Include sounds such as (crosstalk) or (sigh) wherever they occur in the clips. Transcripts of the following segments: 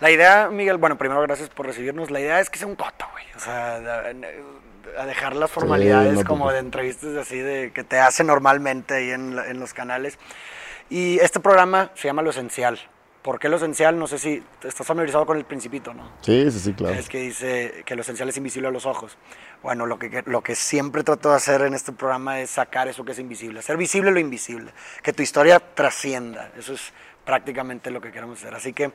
La idea, Miguel, bueno, primero gracias por recibirnos. La idea es que sea un coto, güey. O sea, a, dejar las formalidades como de entrevistas así de que te hacen normalmente ahí en, en los canales. Y este programa se llama Lo Esencial. ¿Por qué lo esencial? No sé si estás familiarizado con el principito, ¿no? Sí, sí, sí, claro. Es que dice que lo esencial es invisible a los ojos. Bueno, lo que, lo que siempre trato de hacer en este programa es sacar eso que es invisible, hacer visible lo invisible, que tu historia trascienda. Eso es prácticamente lo que queremos hacer. Así que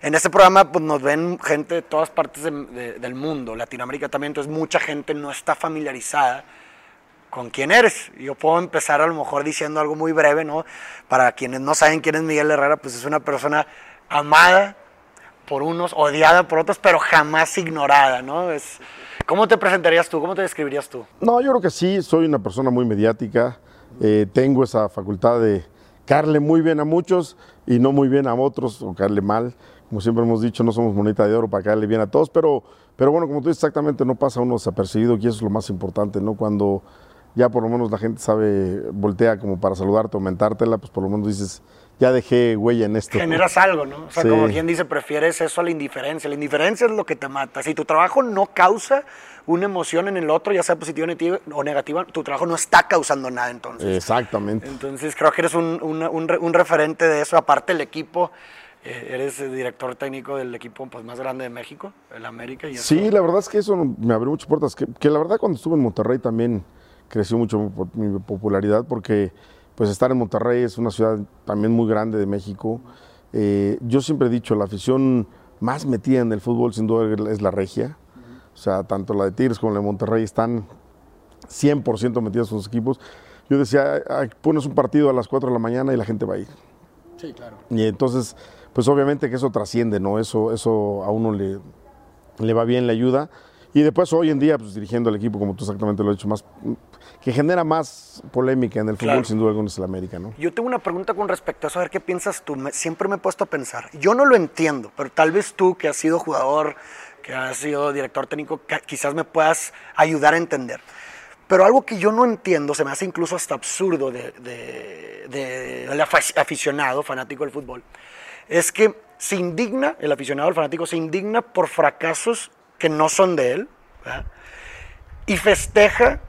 en este programa pues, nos ven gente de todas partes del mundo, Latinoamérica también, entonces mucha gente no está familiarizada con quién eres. Yo puedo empezar a lo mejor diciendo algo muy breve, ¿no? Para quienes no saben quién es Miguel Herrera, pues es una persona amada por unos, odiada por otros, pero jamás ignorada, ¿no? Es, ¿Cómo te presentarías tú? ¿Cómo te describirías tú? No, yo creo que sí, soy una persona muy mediática, eh, tengo esa facultad de caerle muy bien a muchos y no muy bien a otros, o caerle mal. Como siempre hemos dicho, no somos moneta de oro para caerle bien a todos, pero, pero bueno, como tú dices, exactamente no pasa uno desapercibido, y eso es lo más importante, ¿no? Cuando ya por lo menos la gente sabe, voltea como para saludarte, aumentártela, pues por lo menos dices, ya dejé huella en esto. Generas algo, ¿no? O sea, como quien dice, prefieres eso a la indiferencia. La indiferencia es lo que te mata. Si tu trabajo no causa una emoción en el otro, ya sea positiva o negativa, tu trabajo no está causando nada entonces. Exactamente. Entonces creo que eres un, un, referente de eso. Aparte el equipo, eh, eres el director técnico del equipo pues, más grande de México, el América. Y sí, la verdad es que eso me abrió muchas puertas. Que, que la verdad cuando estuve en Monterrey también creció mucho mi popularidad porque pues estar en Monterrey es una ciudad también muy grande de México. Eh, yo siempre he dicho, la afición más metida en el fútbol sin duda es la regia. O sea, tanto la de Tigres como la de Monterrey están 100% metidas en sus equipos. Yo decía, pones un partido a las 4 de la mañana y la gente va a ir. Sí, claro. Y entonces, pues obviamente que eso trasciende, ¿no? Eso, eso a uno le, le va bien, le ayuda. Y después hoy en día, pues dirigiendo el equipo, como tú exactamente lo has dicho, más, que genera más polémica en el fútbol, sin duda alguna, es el América, ¿no? Yo tengo una pregunta con respecto a eso, a ver qué piensas tú. siempre me he puesto a pensar. Yo no lo entiendo, pero tal vez tú, que has sido jugador, que has sido director técnico, quizás me puedas ayudar a entender. Pero algo que yo no entiendo, se me hace incluso hasta absurdo del de, de, aficionado, fanático del fútbol, es que se indigna, el aficionado, el fanático, se indigna por fracasos que no son de él, y festeja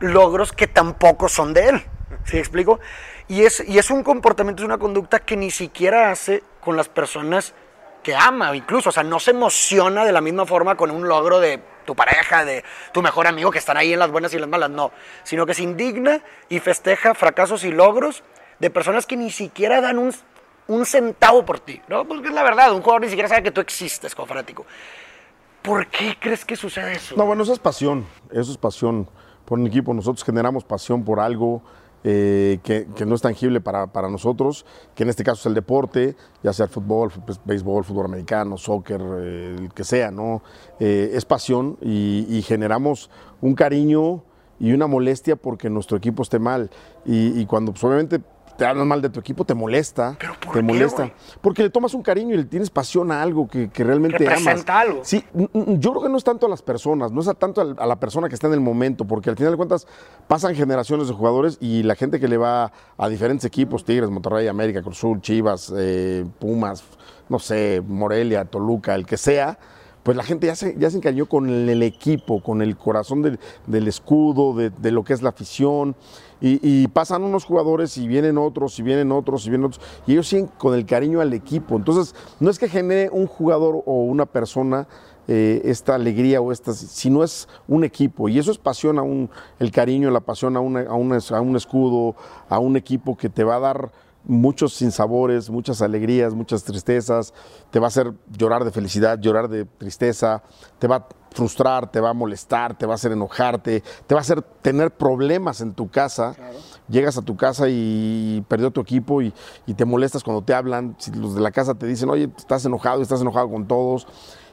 logros que tampoco son de él. ¿Sí explico? Y es, y es un comportamiento, es una conducta que ni siquiera hace con las personas que ama, incluso, o sea, no se emociona de la misma forma con un logro de tu pareja, de tu mejor amigo que están ahí en las buenas y las malas, no, sino que se indigna y festeja fracasos y logros de personas que ni siquiera dan un, un centavo por ti, ¿no? Porque es la verdad, un jugador ni siquiera sabe que tú existes como fanático. ¿Por qué crees que sucede eso? No, bueno, eso es pasión, eso es pasión por un equipo. Nosotros generamos pasión por algo eh, que, no es tangible para, nosotros, que en este caso es el deporte, ya sea el fútbol, pues, béisbol, fútbol americano, soccer, eh, el que sea, ¿no? Eh, es pasión y, generamos un cariño y una molestia porque nuestro equipo esté mal. Y, y cuando pues, obviamente te hablan mal de tu equipo, te molesta. ¿Pero por te molesta. Porque le tomas un cariño y le tienes pasión a algo que, que realmente Representa algo. Sí, yo creo que no es tanto a las personas, no es tanto a la persona que está en el momento, porque al final de cuentas pasan generaciones de jugadores y la gente que le va a diferentes equipos, Tigres, Monterrey, América, Cruzul, Chivas, eh, Pumas, no sé, Morelia, Toluca, el que sea, pues la gente ya se, ya se encariñó con el, equipo, con el corazón del, escudo, de, de, lo que es la afición. Y, pasan unos jugadores y vienen otros y vienen otros y vienen otros. Y ellos siguen con el cariño al equipo. Entonces, no es que genere un jugador o una persona eh, esta alegría o esta, sino es un equipo. Y eso es pasión a un, el cariño, la pasión a, una, a, a un escudo, a un equipo que te va a dar muchos sinsabores, muchas alegrías, muchas tristezas, te va a hacer llorar de felicidad, llorar de tristeza, te va a frustrar, te va a molestar, te va a hacer enojarte, te va a hacer tener problemas en tu casa. Llegas a tu casa y perdió tu equipo y, te molestas cuando te hablan, si los de la casa te dicen, oye, estás enojado, estás enojado con todos.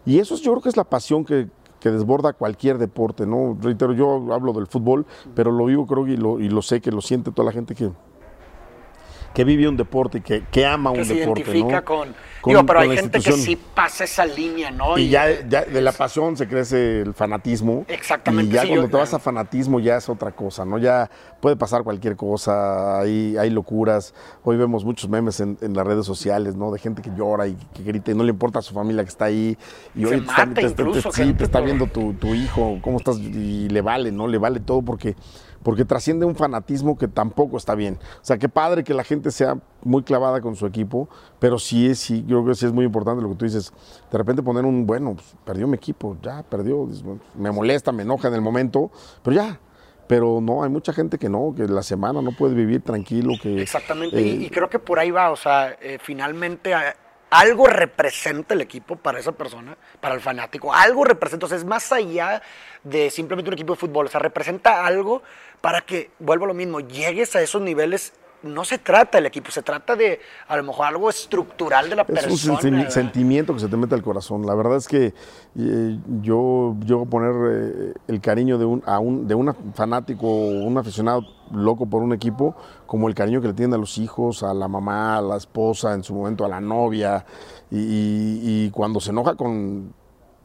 Y eso yo creo que es la pasión que, desborda cualquier deporte, ¿no? Reitero, yo hablo del fútbol, pero lo vivo creo y lo, y lo sé que lo siente toda la gente que, que vive un deporte, que, que ama un que se deporte. identifica ¿no? con, Con- digo, pero con hay gente que sí pasa esa línea, ¿no? Y ya, ya de la pasión se crece el fanatismo. Exactamente, Y ya sí, cuando yo- te vas a fanatismo ya es otra cosa, ¿no? Ya puede pasar cualquier cosa, hay, hay locuras. Hoy vemos muchos memes en, en las redes sociales, ¿no? De gente que llora y que grita y no le importa a su familia que está ahí. Y Se hoy te está- mata te- te- incluso sí, gente te está por- viendo tu, tu hijo, cómo estás, y le vale, ¿no? Le vale todo porque, porque trasciende un fanatismo que tampoco está bien. O sea, qué padre que la gente sea muy clavada con su equipo, pero sí es, sí, yo creo que sí es muy importante lo que tú dices. De repente poner un, bueno, pues, perdió mi equipo, ya perdió, bueno, me molesta, me enoja en el momento, pero ya. Pero no, hay mucha gente que no, que la semana no puede vivir tranquilo, que... Exactamente, eh, y, y creo que por ahí va, o sea, eh, finalmente algo representa el equipo para esa persona, para el fanático, algo representa, o sea, es más allá de simplemente un equipo de fútbol, o sea, representa algo para que, vuelvo a lo mismo, llegues a esos niveles. No se trata del equipo, se trata de a lo mejor algo estructural de la Es un persona. senti- ¿verdad? sentimiento que se te mete al corazón. La verdad es que eh, yo llego a poner eh, el cariño de un, a un, de un fanático o un aficionado loco por un equipo como el cariño que le tienen a los hijos, a la mamá, a la esposa, en su momento a la novia. Y, y- y cuando se enoja con,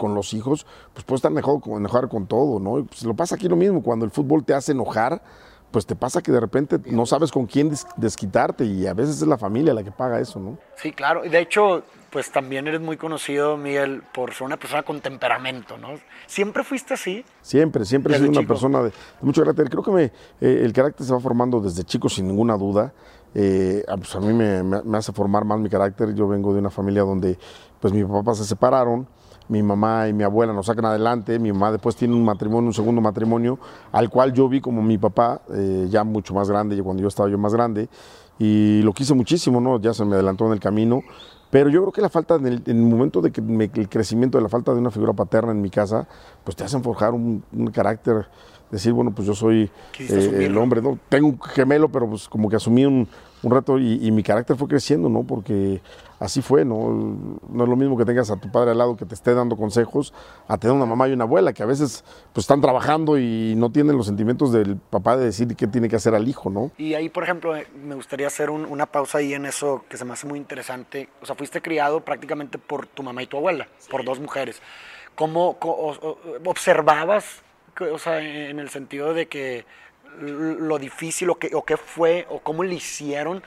con los hijos, pues puede estar enojado, con- enojar con todo, ¿no? Y, pues, lo pasa aquí lo mismo, cuando el fútbol te hace enojar, pues te pasa que de repente no sabes con quién des- desquitarte y a veces es la familia la que paga eso, ¿no? Sí, claro. Y de hecho, pues también eres muy conocido, Miguel, por ser una persona con temperamento, ¿no? ¿Siempre fuiste así? Siempre, siempre he sido una chico. persona de, de mucho carácter. Creo que me, eh, el carácter se va formando desde chico sin ninguna duda. Eh, a, pues a mí me, me- me hace formar más mi carácter. Yo vengo de una familia donde pues mi papá se separaron, mi mamá y mi abuela nos sacan adelante, mi mamá después tiene un matrimonio, un segundo matrimonio, al cual yo vi como mi papá, eh, ya mucho más grande, cuando yo estaba yo más grande, y lo quise muchísimo, ¿no? Ya se me adelantó en el camino, pero yo creo que la falta, en el, en el momento de que me- el crecimiento de la falta de una figura paterna en mi casa, pues te hacen forjar un, un carácter, decir, bueno, pues yo soy eh, el hombre, ¿no? Tengo un gemelo, pero pues como que asumí un, un reto y, y mi carácter fue creciendo, ¿no? Porque así fue, ¿no? No es lo mismo que tengas a tu padre al lado que te esté dando consejos, a tener una mamá y una abuela que a veces pues están trabajando y no tienen los sentimientos del papá de decir qué tiene que hacer al hijo, ¿no? Y ahí, por ejemplo, eh, me gustaría hacer un- una pausa ahí en eso que se me hace muy interesante. O sea, fuiste criado prácticamente por tu mamá y tu abuela, por dos mujeres. ¿Cómo observabas, o sea, en el sentido de que lo difícil o, que, o qué fue o cómo le hicieron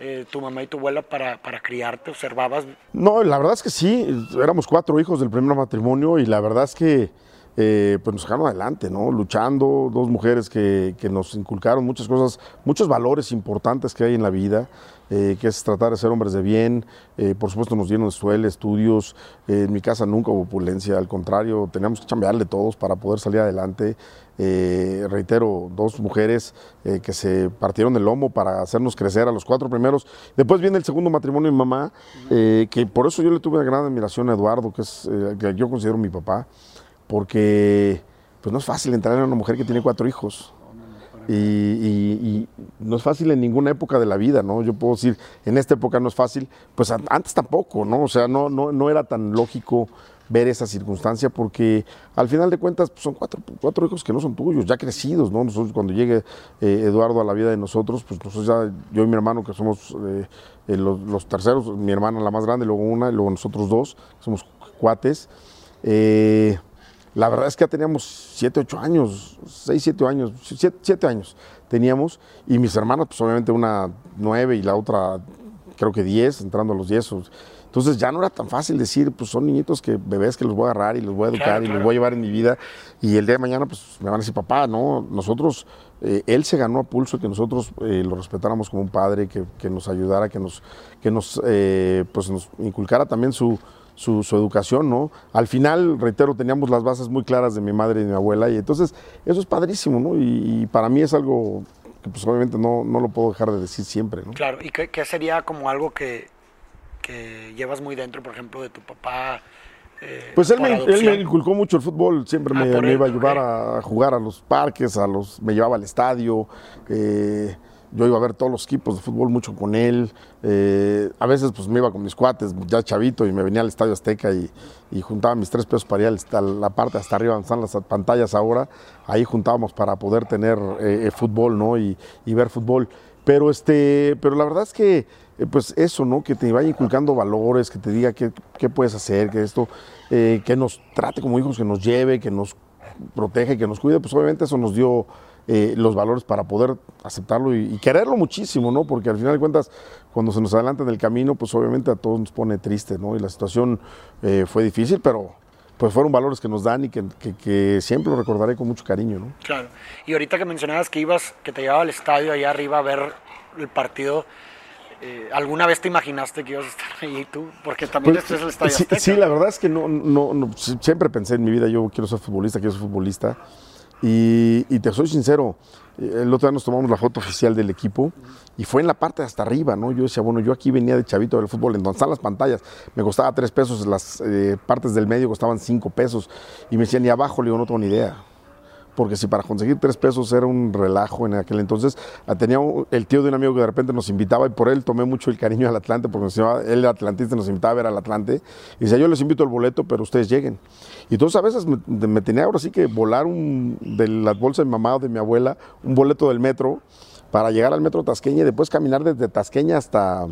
eh, tu mamá y tu abuela para, para criarte? ¿Observabas? No, la verdad es que sí, éramos cuatro hijos del primer matrimonio y la verdad es que eh, pues nos sacaron adelante, ¿no? Luchando, dos mujeres que, que nos inculcaron muchas cosas, muchos valores importantes que hay en la vida, eh, que es tratar de ser hombres de bien, eh, por supuesto nos dieron escuela, estudios, eh, en mi casa nunca hubo opulencia, al contrario, teníamos que chambearle todos para poder salir adelante. Eh, reitero, dos mujeres que se partieron el lomo para hacernos crecer a los cuatro primeros. Después viene el segundo matrimonio de mi mamá, que por eso yo le tuve una gran admiración a Eduardo, que es que yo considero mi papá, porque pues no es fácil entrar en una mujer que tiene cuatro hijos. Y, y- y no es fácil en ninguna época de la vida, ¿no? Yo puedo decir, en esta época no es fácil, pues an- antes tampoco, ¿no? O sea, no, no, no era tan lógico ver esa circunstancia porque al final de cuentas pues, son cuatro, cuatro hijos que no son tuyos, ya crecidos, ¿no? Nosotros cuando llegue eh, Eduardo a la vida de nosotros, pues nosotros ya, yo y mi hermano que somos eh, eh, los, los terceros, mi hermana la más grande, luego una, y luego nosotros dos, somos cuates. Eh, la verdad es que ya teníamos 7, 8 años, 6, 7 años, 7 años teníamos, y mis hermanas, pues obviamente una 9 y la otra creo que 10, entrando a los 10. o- Entonces ya no era tan fácil decir, pues son niñitos que bebés que los voy a agarrar y los voy a educar Claro, y claro. los voy a llevar en mi vida. Y el día de mañana, pues me van a decir, papá, no, nosotros, eh, él se ganó a pulso que nosotros eh, lo respetáramos como un padre, que, que nos ayudara, que nos, que nos, eh, pues nos inculcara también su, su, su educación, ¿no? Al final, reitero, teníamos las bases muy claras de mi madre y de mi abuela, y entonces eso es padrísimo, ¿no? Y, y para mí es algo que pues obviamente no, no lo puedo dejar de decir siempre, ¿no? Claro, ¿y qué, qué sería como algo que, que llevas muy dentro, por ejemplo, de tu papá? eh, Pues él me, él me inculcó mucho el fútbol, siempre Ah, me, por me él, iba a ayudar a jugar a los parques, a los, me llevaba al estadio, eh, yo iba a ver todos los equipos de fútbol mucho con él, eh, a veces pues me iba con mis cuates, ya chavito, y me venía al Estadio Azteca y, y juntaba mis tres pesos para ir a la parte hasta arriba donde están las pantallas ahora, ahí juntábamos para poder tener eh, eh, fútbol, ¿no? Y, y ver fútbol. Pero, este, pero la verdad es que, pues eso, ¿no? Que te vaya inculcando valores, que te diga qué, qué puedes hacer, que esto, que nos trate como hijos, que nos lleve, que nos protege, que nos cuide, pues obviamente eso nos dio eh, los valores para poder aceptarlo y, y, quererlo muchísimo, ¿no? Porque al final de cuentas, cuando se nos adelanta en el camino, pues obviamente a todos nos pone triste, ¿no? Y la situación eh, fue difícil, pero pues fueron valores que nos dan y que, que, que, siempre lo recordaré con mucho cariño, ¿no? Claro. Y ahorita que mencionabas que ibas, que te llevaba al estadio allá arriba a ver el partido, eh, ¿alguna vez te imaginaste que ibas a estar ahí tú? Porque también pues, este es el estadio sí, Azteca. sí, la verdad es que no, no, no, siempre pensé en mi vida, yo quiero ser futbolista, quiero ser futbolista. Y, y, te soy sincero, el otro día nos tomamos la foto oficial del equipo y fue en la parte de hasta arriba, ¿no? Yo decía, bueno, yo aquí venía de chavito del fútbol, en donde las pantallas, me costaba tres pesos, las eh, partes del medio costaban cinco pesos y me decían, y abajo, le digo, no tengo ni idea. Porque si para conseguir tres pesos era un relajo en aquel entonces, ah, tenía el tío de un amigo que de repente nos invitaba y por él tomé mucho el cariño al Atlante, porque nos llamaba, él era atlantista, nos invitaba a ver al Atlante. Y decía, yo les invito el boleto, pero ustedes lleguen. Y entonces a veces me, tenía ahora sí que volar un, de la bolsa de mi de mi abuela, un boleto del metro, para llegar al metro Tasqueña y después caminar desde Tasqueña hasta,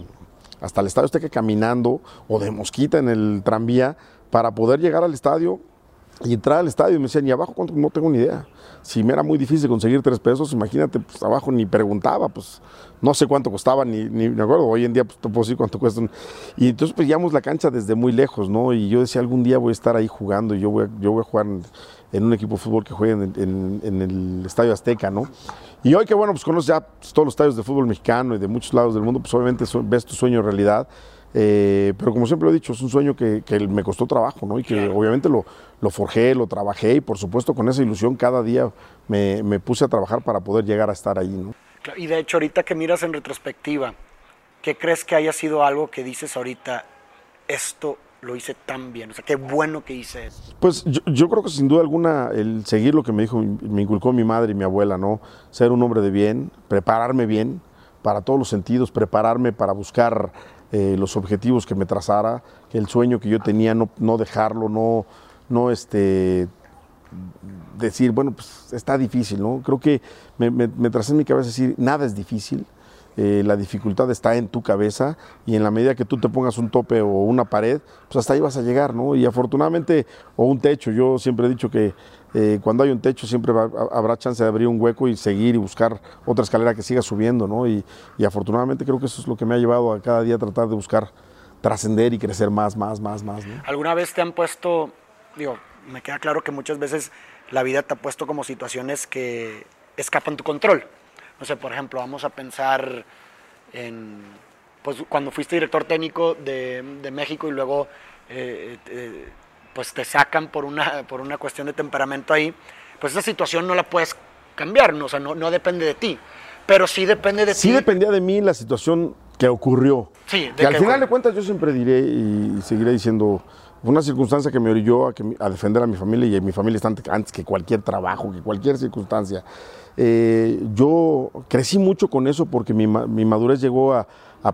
hasta el estadio que caminando, o de Mosquita en el tranvía, para poder llegar al estadio y entrar al estadio y me decían, ¿y abajo cuánto? No tengo ni idea. Si me era muy difícil conseguir tres pesos, imagínate, pues abajo ni preguntaba, pues no sé cuánto costaba, ni, ni me acuerdo, hoy en día pues te puedo decir cuánto cuesta. Y entonces pues la cancha desde muy lejos, ¿no? Y yo decía, algún día voy a estar ahí jugando y yo voy a, yo voy a jugar en, en un equipo de fútbol que juegue en, en, en, el Estadio Azteca, ¿no? Y hoy que bueno, pues conoces ya todos los estadios de fútbol mexicano y de muchos lados del mundo, pues obviamente ves tu sueño realidad. Eh, pero como siempre lo he dicho, es un sueño que, que me costó trabajo, ¿no? Y que claro. obviamente lo, lo, forjé, lo trabajé y por supuesto con esa ilusión cada día me, me, puse a trabajar para poder llegar a estar ahí, ¿no? Y de hecho ahorita que miras en retrospectiva, ¿qué crees que haya sido algo que dices ahorita, esto lo hice tan bien? O sea, qué bueno que hice eso. Pues yo, yo, creo que sin duda alguna el seguir lo que me dijo, me inculcó mi madre y mi abuela, ¿no? Ser un hombre de bien, prepararme bien para todos los sentidos, prepararme para buscar eh, los objetivos que me trazara, el sueño que yo tenía, no, no dejarlo, no, no este, decir, bueno, pues está difícil, ¿no? Creo que me, me, en mi cabeza decir, nada es difícil, eh, la dificultad está en tu cabeza y en la medida que tú te pongas un tope o una pared, pues hasta ahí vas a llegar, ¿no? Y afortunadamente, o un techo, yo siempre he dicho que eh, cuando hay un techo siempre va, habrá chance de abrir un hueco y seguir y buscar otra escalera que siga subiendo, ¿no? Y, afortunadamente creo que eso es lo que me ha llevado a cada día tratar de buscar trascender y crecer más, más, más, más. ¿Alguna vez te han puesto, digo, me queda claro que muchas veces la vida te ha puesto como situaciones que escapan tu control? No sé, por ejemplo, vamos a pensar en, pues cuando fuiste director técnico de, de México y luego eh, eh, pues te sacan por una, por una cuestión de temperamento ahí, pues esa situación no la puedes cambiar, ¿no? o sea, no, no depende de ti, pero sí depende de sí ti. Sí dependía de mí la situación que ocurrió. Sí, de que al final de cuentas yo siempre diré y seguiré diciendo, una circunstancia que me orilló a, que, a, defender a mi familia y mi familia está antes que cualquier trabajo, que cualquier circunstancia. Eh, yo crecí mucho con eso porque mi, madurez llegó a,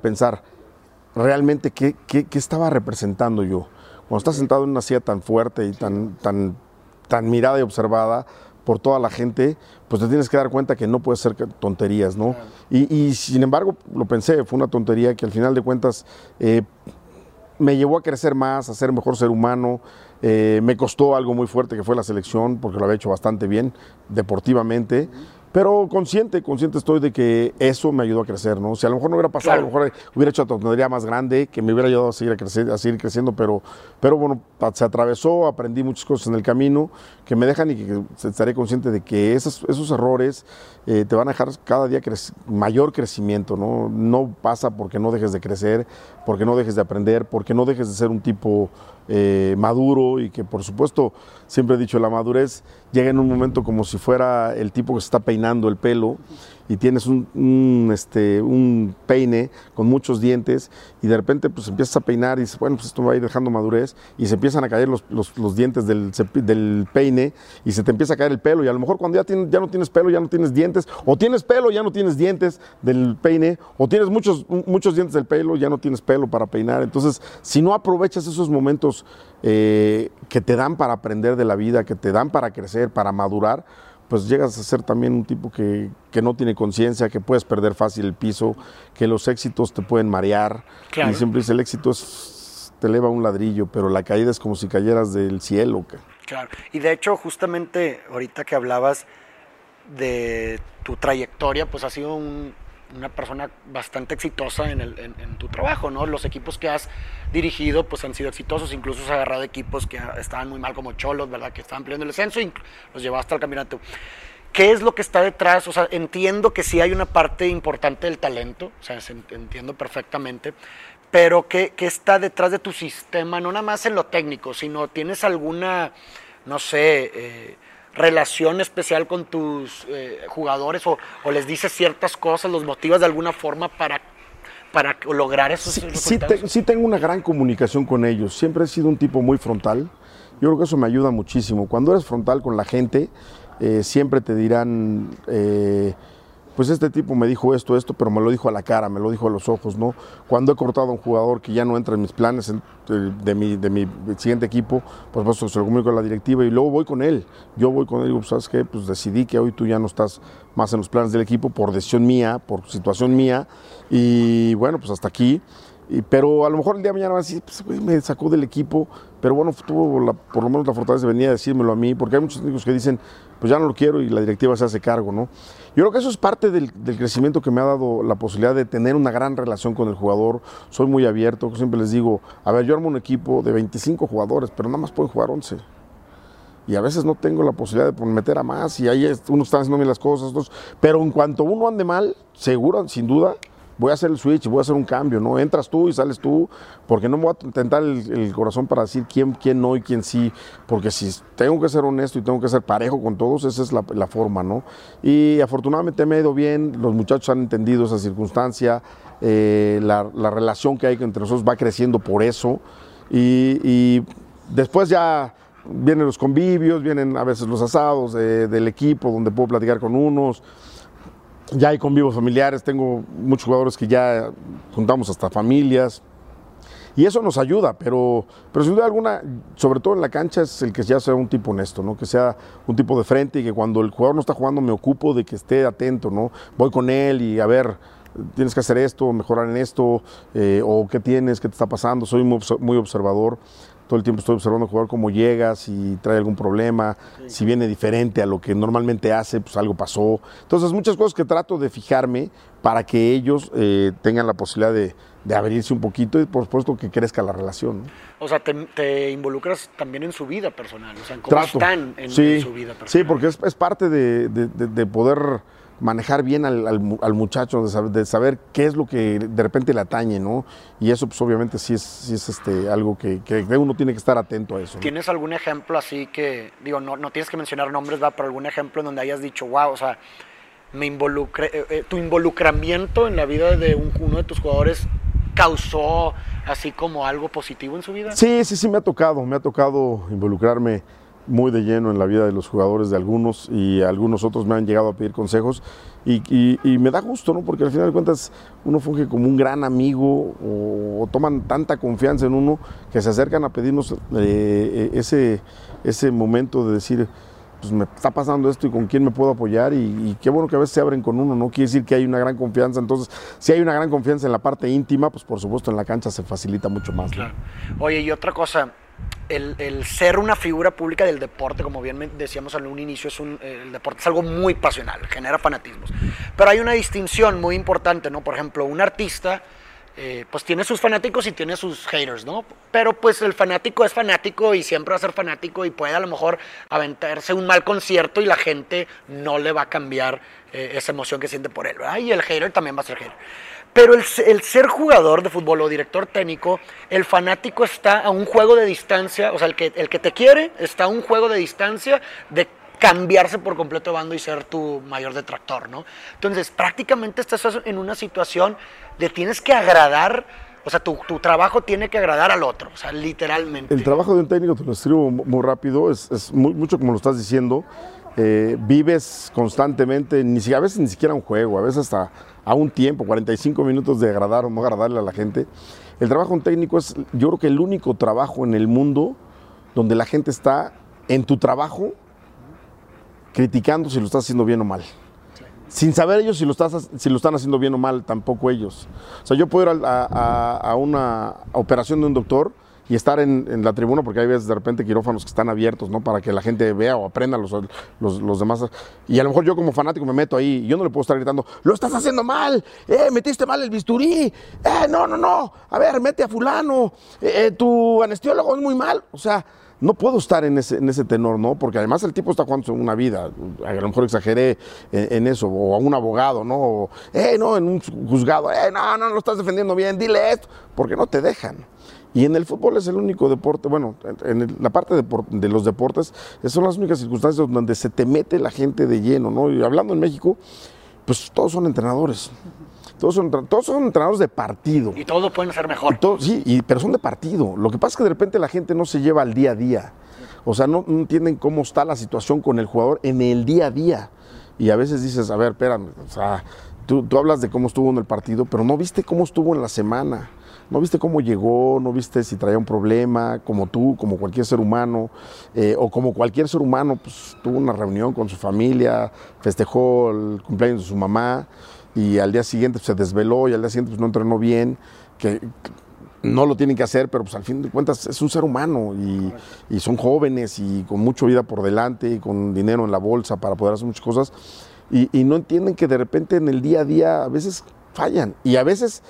pensar realmente qué, estaba representando yo. Cuando estás sentado en una silla tan fuerte y tan, tan, mirada y observada por toda la gente, pues te tienes que dar cuenta que no puede ser tonterías, ¿no? Y, sin embargo, lo pensé, fue una tontería que al final de cuentas eh, me llevó a crecer más, a ser mejor ser humano. Eh, me costó algo muy fuerte que fue la selección, porque lo había hecho bastante bien deportivamente. Pero consciente, consciente estoy de que eso me ayudó a crecer, ¿no? O sea, a lo mejor no hubiera pasado, claro. a lo mejor hubiera hecho tontería más grande que me hubiera ayudado a seguir, a crecer, a seguir creciendo, pero, pero bueno, se atravesó, aprendí muchas cosas en el camino que me dejan y que estaré consciente de que esos, esos errores eh, te van a dejar cada día mayor crecimiento, ¿no? No pasa porque no dejes de crecer, porque no dejes de aprender, porque no dejes de ser un tipo eh, maduro y que por supuesto, siempre he dicho, la madurez llega en un momento como si fuera el tipo que se está peinando el pelo y tienes un, este, un peine con muchos dientes y de repente pues empiezas a peinar y dices, bueno, pues esto va a ir dejando madurez y se empiezan a caer los, los, dientes del, del, peine y se te empieza a caer el pelo y a lo mejor cuando ya, ya no tienes pelo, ya no tienes dientes, o tienes pelo, ya no tienes dientes del peine, o tienes muchos, muchos dientes del pelo, ya no tienes pelo para peinar. Entonces, si no aprovechas esos momentos eh, que te dan para aprender de la vida, que te dan para crecer, para madurar, pues llegas a ser también un tipo que, que no tiene conciencia, que puedes perder fácil el piso, que los éxitos te pueden marear. Claro. Y siempre dice, el éxito es, te eleva un ladrillo, pero la caída es como si cayeras del cielo. Claro. Y de hecho, justamente ahorita que hablabas de tu trayectoria, pues has sido un- una persona bastante exitosa en, el- en- en tu trabajo, ¿no? Los equipos que has dirigido, pues han sido exitosos, incluso has agarrado equipos que estaban muy mal como Cholos, ¿verdad? Que estaban peleando el descenso y los llevaste al campeonato. ¿Qué es lo que está detrás? O sea, entiendo que sí hay una parte importante del talento, o sea, se- entiendo perfectamente, pero ¿qué, qué está detrás de tu sistema? No nada más en lo técnico, sino tienes alguna, no sé, eh, relación especial con tus eh, jugadores o, o les dices ciertas cosas, los motivas de alguna forma para, para lograr esos Sí, sí, resultados. te- sí tengo una gran comunicación con ellos. Siempre he sido un tipo muy frontal. Yo creo que eso me ayuda muchísimo. Cuando eres frontal con la gente, eh, siempre te dirán, eh, pues este tipo me dijo esto, esto, pero me lo dijo a la cara, me lo dijo a los ojos, ¿no? Cuando he cortado a un jugador que ya no entra en mis planes eh, de, mi, de mi siguiente equipo, pues, pues se lo comunico a la directiva y luego voy con él. Yo voy con él y digo, ¿sabes qué? Pues decidí que hoy tú ya no estás más en los planes del equipo por decisión mía, por situación mía, y bueno, pues hasta aquí. Y- pero a lo mejor el día de mañana pues, me sacó del equipo, pero bueno, tuvo la- por lo menos la fortaleza de venir a decírmelo a mí, porque hay muchos técnicos que dicen, pues ya no lo quiero y la directiva se hace cargo, ¿no? Yo creo que eso es parte del, del crecimiento que me ha dado la posibilidad de tener una gran relación con el jugador. Soy muy abierto, siempre les digo, a ver, yo armo un equipo de 25 jugadores, pero nada más pueden jugar 11 y a veces no tengo la posibilidad de meter a más y ahí es- uno está haciendo bien las cosas, otros- pero en cuanto uno ande mal, seguro, sin duda, voy a hacer el switch, voy a hacer un cambio, ¿no? Entras tú y sales tú, porque no me voy a tentar el, el corazón para decir quién, quién no y quién sí, porque si tengo que ser honesto y tengo que ser parejo con todos, esa es la, la forma, ¿no? Y afortunadamente me ha ido bien, los muchachos han entendido esa circunstancia, eh, la, la relación que hay entre nosotros va creciendo por eso, y, y después ya vienen los convivios, vienen a veces los asados de- del equipo donde puedo platicar con unos. Ya hay convivos familiares, tengo muchos jugadores que ya juntamos hasta familias. Y eso nos ayuda, pero, pero sin duda alguna, sobre todo en la cancha, es el que ya sea un tipo honesto, ¿no? Que sea un tipo de frente y que cuando el jugador no está jugando me ocupo de que esté atento, ¿no? Voy con él y a ver, tienes que hacer esto, mejorar en esto, eh, o qué tienes, qué te está pasando. Soy muy, muy observador. Todo el tiempo estoy observando al jugador cómo llega, si trae algún problema, si viene diferente a lo que normalmente hace, pues algo pasó. Entonces, muchas cosas que trato de fijarme para que ellos eh, tengan la posibilidad de, de abrirse un poquito y, por supuesto, que crezca la relación. ¿no? O sea, te, te involucras también en su vida personal, o sea, en cómo Trato. están en, sí, en su vida personal. Sí, porque es, es parte de- de poder manejar bien al, al mu- al muchacho, de saber, de saber qué es lo que de repente le atañe, ¿no? Y eso, pues obviamente sí es, sí es este, algo que, que uno tiene que estar atento a eso. ¿no? ¿Tienes algún ejemplo así que, digo, no, no tienes que mencionar nombres, va, pero algún ejemplo en donde hayas dicho, wow, o sea, me involucré, eh, eh, tu involucramiento en la vida de un- uno de tus jugadores causó así como algo positivo en su vida? Sí, sí, sí, me ha tocado, me ha tocado involucrarme muy de lleno en la vida de los jugadores de algunos y algunos otros me han llegado a pedir consejos y, y- y me da gusto, ¿no? Porque al final de cuentas uno funge como un gran amigo o, o toman tanta confianza en uno que se acercan a pedirnos eh, ese, ese momento de decir, pues me está pasando esto y con quién me puedo apoyar y, y qué bueno que a veces se abren con uno, no quiere decir que hay una gran confianza, entonces si hay una gran confianza en la parte íntima, pues por supuesto en la cancha se facilita mucho más. ¿no? Claro. Oye, y otra cosa, el, ser una figura pública del deporte, como bien decíamos en un inicio, es un, eh, deporte es algo muy pasional, genera fanatismos. Pero hay una distinción muy importante, ¿no? Por ejemplo, un artista, eh, pues tiene sus fanáticos y tiene sus haters, ¿no? Pero pues el fanático es fanático y siempre va a ser fanático y puede a lo mejor aventarse un mal concierto y la gente no le va a cambiar eh, esa emoción que siente por él, ¿verdad? Y el hater también va a ser hater. Pero el, el ser jugador de fútbol o director técnico, el fanático está a un juego de distancia, o sea, el que, el que te quiere está a un juego de distancia de cambiarse por completo de bando y ser tu mayor detractor, ¿no? Entonces, prácticamente estás en una situación de tienes que agradar, o sea, tu, tu trabajo tiene que agradar al otro, o sea, literalmente. El trabajo de un técnico, te lo escribo mu- muy rápido, es, es mucho como lo estás diciendo. Eh, vives constantemente, ni si, a veces ni siquiera un juego, a veces hasta a un tiempo, 45 minutos de agradar o no agradarle a la gente. El trabajo técnico es, yo creo que el único trabajo en el mundo donde la gente está en tu trabajo criticando si lo estás haciendo bien o mal. Sin saber ellos si lo, estás, si lo están haciendo bien o mal, tampoco ellos. O sea, yo puedo ir a una operación de un doctor y estar en, en la tribuna, porque hay veces de repente quirófanos que están abiertos, ¿no? Para que la gente vea o aprenda los, los, demás. Y a lo mejor yo como fanático me meto ahí yo no le puedo estar gritando, lo estás haciendo mal, eh, metiste mal el bisturí, eh, no, no, no, a ver, mete a fulano, eh, eh, tu anestiólogo es muy mal. O sea, no puedo estar en ese, en ese tenor, ¿no? Porque además el tipo está jugando una vida, a lo mejor exageré en, en eso, o a un abogado, ¿no? O, eh, no, en un juzgado, eh, no, no, lo estás defendiendo bien, dile esto, porque no te dejan. Y en el fútbol es el único deporte, bueno, en la parte de, de los deportes, esas son las únicas circunstancias donde se te mete la gente de lleno, ¿no? Y hablando en México, pues todos son entrenadores. Todos son, todos son entrenadores de partido. Y todo lo pueden hacer mejor. Y todo- sí, y- pero son de partido. Lo que pasa es que de repente la gente no se lleva al día a día. O sea, no, no entienden cómo está la situación con el jugador en el día a día. Y a veces dices, a ver, espérame, o sea, tú, tú hablas de cómo estuvo en el partido, pero no viste cómo estuvo en la semana. No viste cómo llegó, no viste si traía un problema, como tú, como cualquier ser humano, eh, o como cualquier ser humano, pues tuvo una reunión con su familia, festejó el cumpleaños de su mamá, y al día siguiente pues, se desveló y al día siguiente pues, no entrenó bien, que no lo tienen que hacer, pero pues al fin de cuentas es un ser humano y, son jóvenes y con mucha vida por delante y con dinero en la bolsa para poder hacer muchas cosas. Y no entienden que de repente en el día a día a veces fallan y a veces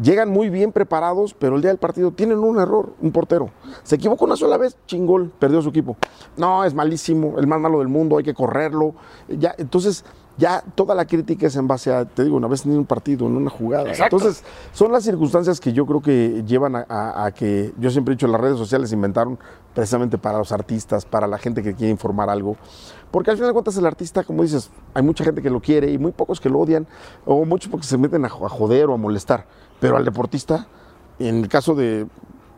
llegan muy bien preparados, pero el día del partido tienen un error, un portero. Se equivocó una sola vez, chingol, perdió su equipo. No, es malísimo, el más malo del mundo, hay que correrlo. Ya, entonces, ya toda la crítica es en base a, te digo, una vez en un partido, en una jugada. Exacto. Entonces, son las circunstancias que yo creo que llevan a, a- a que, yo siempre he dicho, las redes sociales se inventaron precisamente para los artistas, para la gente que quiere informar algo. Porque al final de cuentas el artista, como dices, hay mucha gente que lo quiere y muy pocos que lo odian, o muchos porque se meten a joder o a molestar. Pero al deportista, en el caso de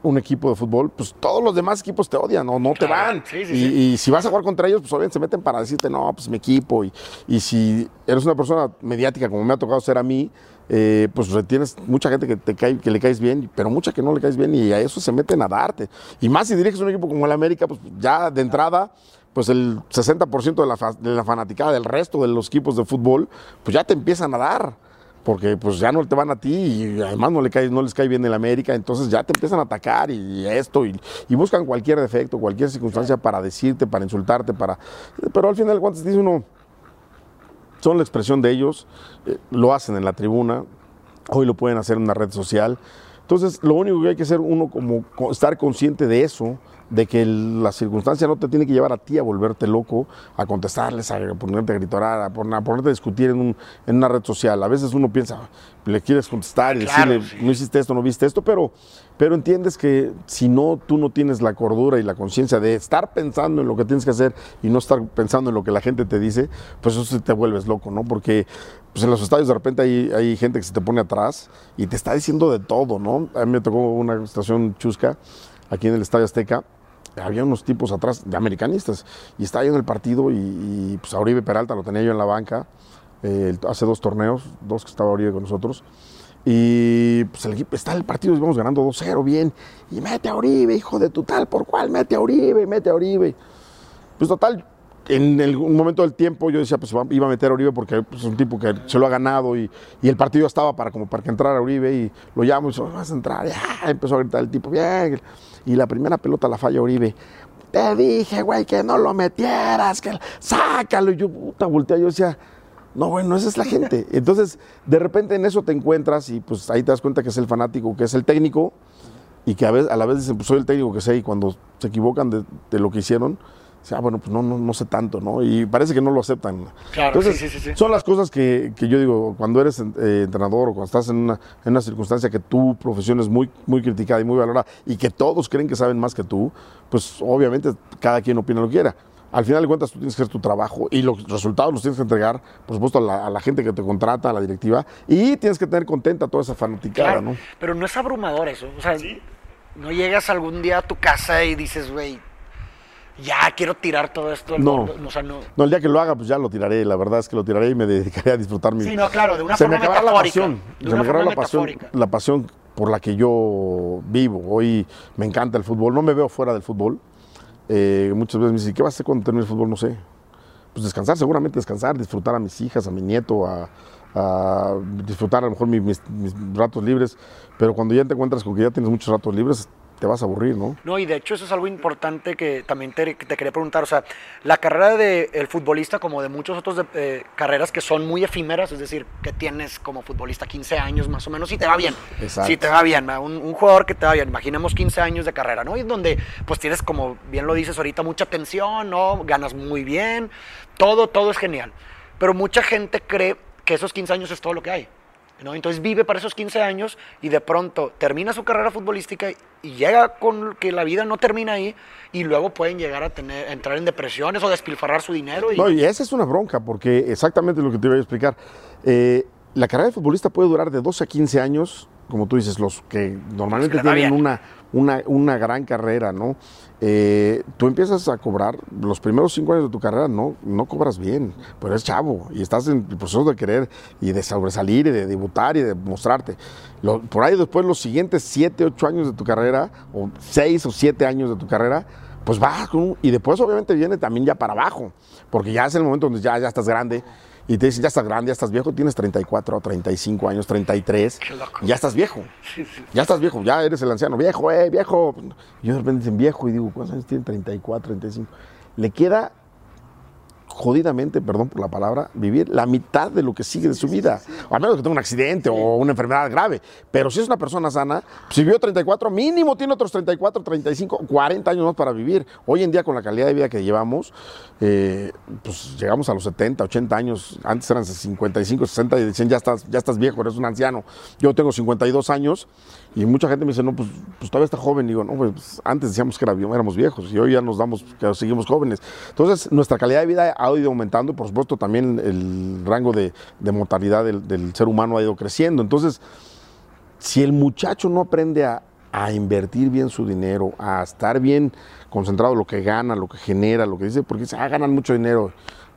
un equipo de fútbol, pues todos los demás equipos te odian o no te van. sí, sí, y, sí. y si vas a jugar contra ellos, pues obviamente se meten para decirte, no, pues mi equipo. Y, y si eres una persona mediática, como me ha tocado ser a mí, eh, pues tienes mucha gente que, te cae, que le caes bien, pero mucha que no le caes bien y a eso se meten a darte. Y más si diriges un equipo como el América, pues ya de entrada, pues el 60% de la, de la fanaticada del resto de los equipos de fútbol, pues ya te empiezan a dar porque pues ya no te van a ti y además no, le cae, no les cae bien el América, entonces ya te empiezan a atacar y esto, y, y buscan cualquier defecto, cualquier circunstancia para decirte, para insultarte, para... Pero al final de cuentas dice uno, son la expresión de ellos, eh, lo hacen en la tribuna, hoy lo pueden hacer en una red social. Entonces, lo único que hay que hacer uno como co- estar consciente de eso, de que la circunstancia no te tiene que llevar a ti a volverte loco, a contestarles, a ponerte a gritar, a, pon- a ponerte a discutir en, un- en una red social. A veces uno piensa, le quieres contestar y Claro, decirle, sí. no hiciste esto, no viste esto, pero, pero entiendes que si no, tú no tienes la cordura y la conciencia de estar pensando en lo que tienes que hacer y no estar pensando en lo que la gente te dice, pues eso te vuelves loco, ¿no? Porque pues en los estadios de repente hay, hay gente que se te pone atrás y te está diciendo de todo, ¿no? A mí me tocó una situación chusca aquí en el Estadio Azteca. Había unos tipos atrás de americanistas y estaba yo en el partido y, y, pues a Oribe Peralta lo tenía yo en la banca eh, hace dos torneos, dos que estaba Oribe con nosotros. Y pues el equipo está el partido, íbamos ganando 2-0 bien. Y mete a Oribe, hijo de tu tal, por cuál, mete a Oribe, mete a Oribe. Pues total, en un momento del tiempo yo decía, pues iba a meter a Uribe porque pues, es un tipo que se lo ha ganado y, y el partido estaba para como para que entrara Uribe y lo llamo y dice, vas a entrar. Y, ah, empezó a gritar el tipo, bien. Y la primera pelota la falla Uribe. Te dije, güey, que no lo metieras, que sácalo. Y yo, puta, volteé, yo decía, no, bueno, esa es la gente. (laughs) Entonces, de repente en eso te encuentras y pues ahí te das cuenta que es el fanático, que es el técnico y que a, veces, a la vez dicen, pues soy el técnico que sé y cuando se equivocan de, de lo que hicieron, dicen, ah, bueno, pues no, no, no sé tanto, ¿no? Y parece que no lo aceptan. Claro, Entonces, sí, sí, sí, sí. son las cosas que, que yo digo, cuando eres eh, entrenador o cuando estás en una, en una circunstancia que tu profesión es muy, muy criticada y muy valorada y que todos creen que saben más que tú, pues obviamente cada quien opina lo que quiera. Al final de cuentas tú tienes que hacer tu trabajo y los resultados los tienes que entregar, por supuesto, a la, a la gente que te contrata, a la directiva, y tienes que tener contenta a toda esa fanaticada, Claro, ¿no? Pero no es abrumador eso. O sea, no llegas algún día a tu casa y dices, güey, ya quiero tirar todo esto. No. mundo". O sea, no. No, el día que lo haga, pues ya lo tiraré. La verdad es que lo tiraré y me (laughs) dedicaré a disfrutar mi. Sí, no, claro, de una se forma me acabará la pasión. De Se me acabará la pasión, la pasión por la que yo vivo. Hoy me encanta el fútbol. No me veo fuera del fútbol. Eh, muchas veces me dicen, ¿qué vas a hacer cuando termine el fútbol? No sé. pues descansar, seguramente descansar, disfrutar a mis hijas, a mi nieto, a, a disfrutar a lo mejor mis, mis- mis ratos libres, pero cuando ya te encuentras con que ya tienes muchos ratos libres, te vas a aburrir, ¿no? No, y de hecho eso es algo importante que también te, te quería preguntar. O sea, la carrera del futbolista, como de muchas otras de- eh, carreras que son muy efímeras, es decir, que tienes como futbolista 15 años más o menos y te va bien. Exacto. Si te va bien, un jugador que te va bien, imaginemos 15 años de carrera, ¿no? Y donde pues tienes, como bien lo dices ahorita, mucha tensión, ¿no? Ganas muy bien, todo, todo es genial. Pero mucha gente cree que esos 15 años es todo lo que hay. ¿No? Entonces vive para esos 15 años y de pronto termina su carrera futbolística y llega con que la vida no termina ahí y luego pueden llegar a tener, a entrar en depresiones o despilfarrar su dinero. Y, No, y esa es una bronca, porque exactamente lo que te iba a explicar. Eh, la carrera de futbolista puede durar de 12 a 15 años, como tú dices, los que normalmente tienen bien. una, una, una gran carrera, ¿no? Eh, tú empiezas a cobrar, los primeros cinco años de tu carrera no, no cobras bien, pero eres chavo y estás en el proceso de querer y de sobresalir y de debutar y de mostrarte. Lo- por ahí después los siguientes 7, 8 años de tu carrera, o 6 o 7 años de tu carrera, pues vas y después obviamente viene también ya para abajo, porque ya es el momento donde ya, ya estás grande y te dicen ya estás grande, ya estás viejo, tienes 34, 35 años, 33, Qué loco. ya estás viejo, ya estás viejo, ya eres el anciano, viejo, eh, viejo. Y yo de repente dicen viejo y digo, ¿cuántos años tiene? 34, 35. Le queda jodidamente, perdón por la palabra, vivir la mitad de lo que sigue de su vida. A menos que tenga un accidente o una enfermedad grave. Pero si es una persona sana, si vivió 34, mínimo tiene otros 34, 35, 40 años más para vivir. Hoy en día, con la calidad de vida que llevamos, eh, pues llegamos a los 70, 80 años. Antes eran 55, 60 y decían, ya estás, ya estás viejo, eres un anciano. Yo tengo 52 años y mucha gente me dice, no, pues, pues todavía está joven. digo, no, pues antes decíamos que éramos viejos y hoy ya nos damos, que seguimos jóvenes. Entonces, nuestra calidad de vida ha ido aumentando y, por supuesto, también el rango de, mortalidad del, del ser humano ha ido creciendo. Entonces, si el muchacho no aprende a, a invertir bien su dinero, a estar bien concentrado en lo que gana, lo que genera, lo que dice, porque dice, ah, ganan mucho dinero,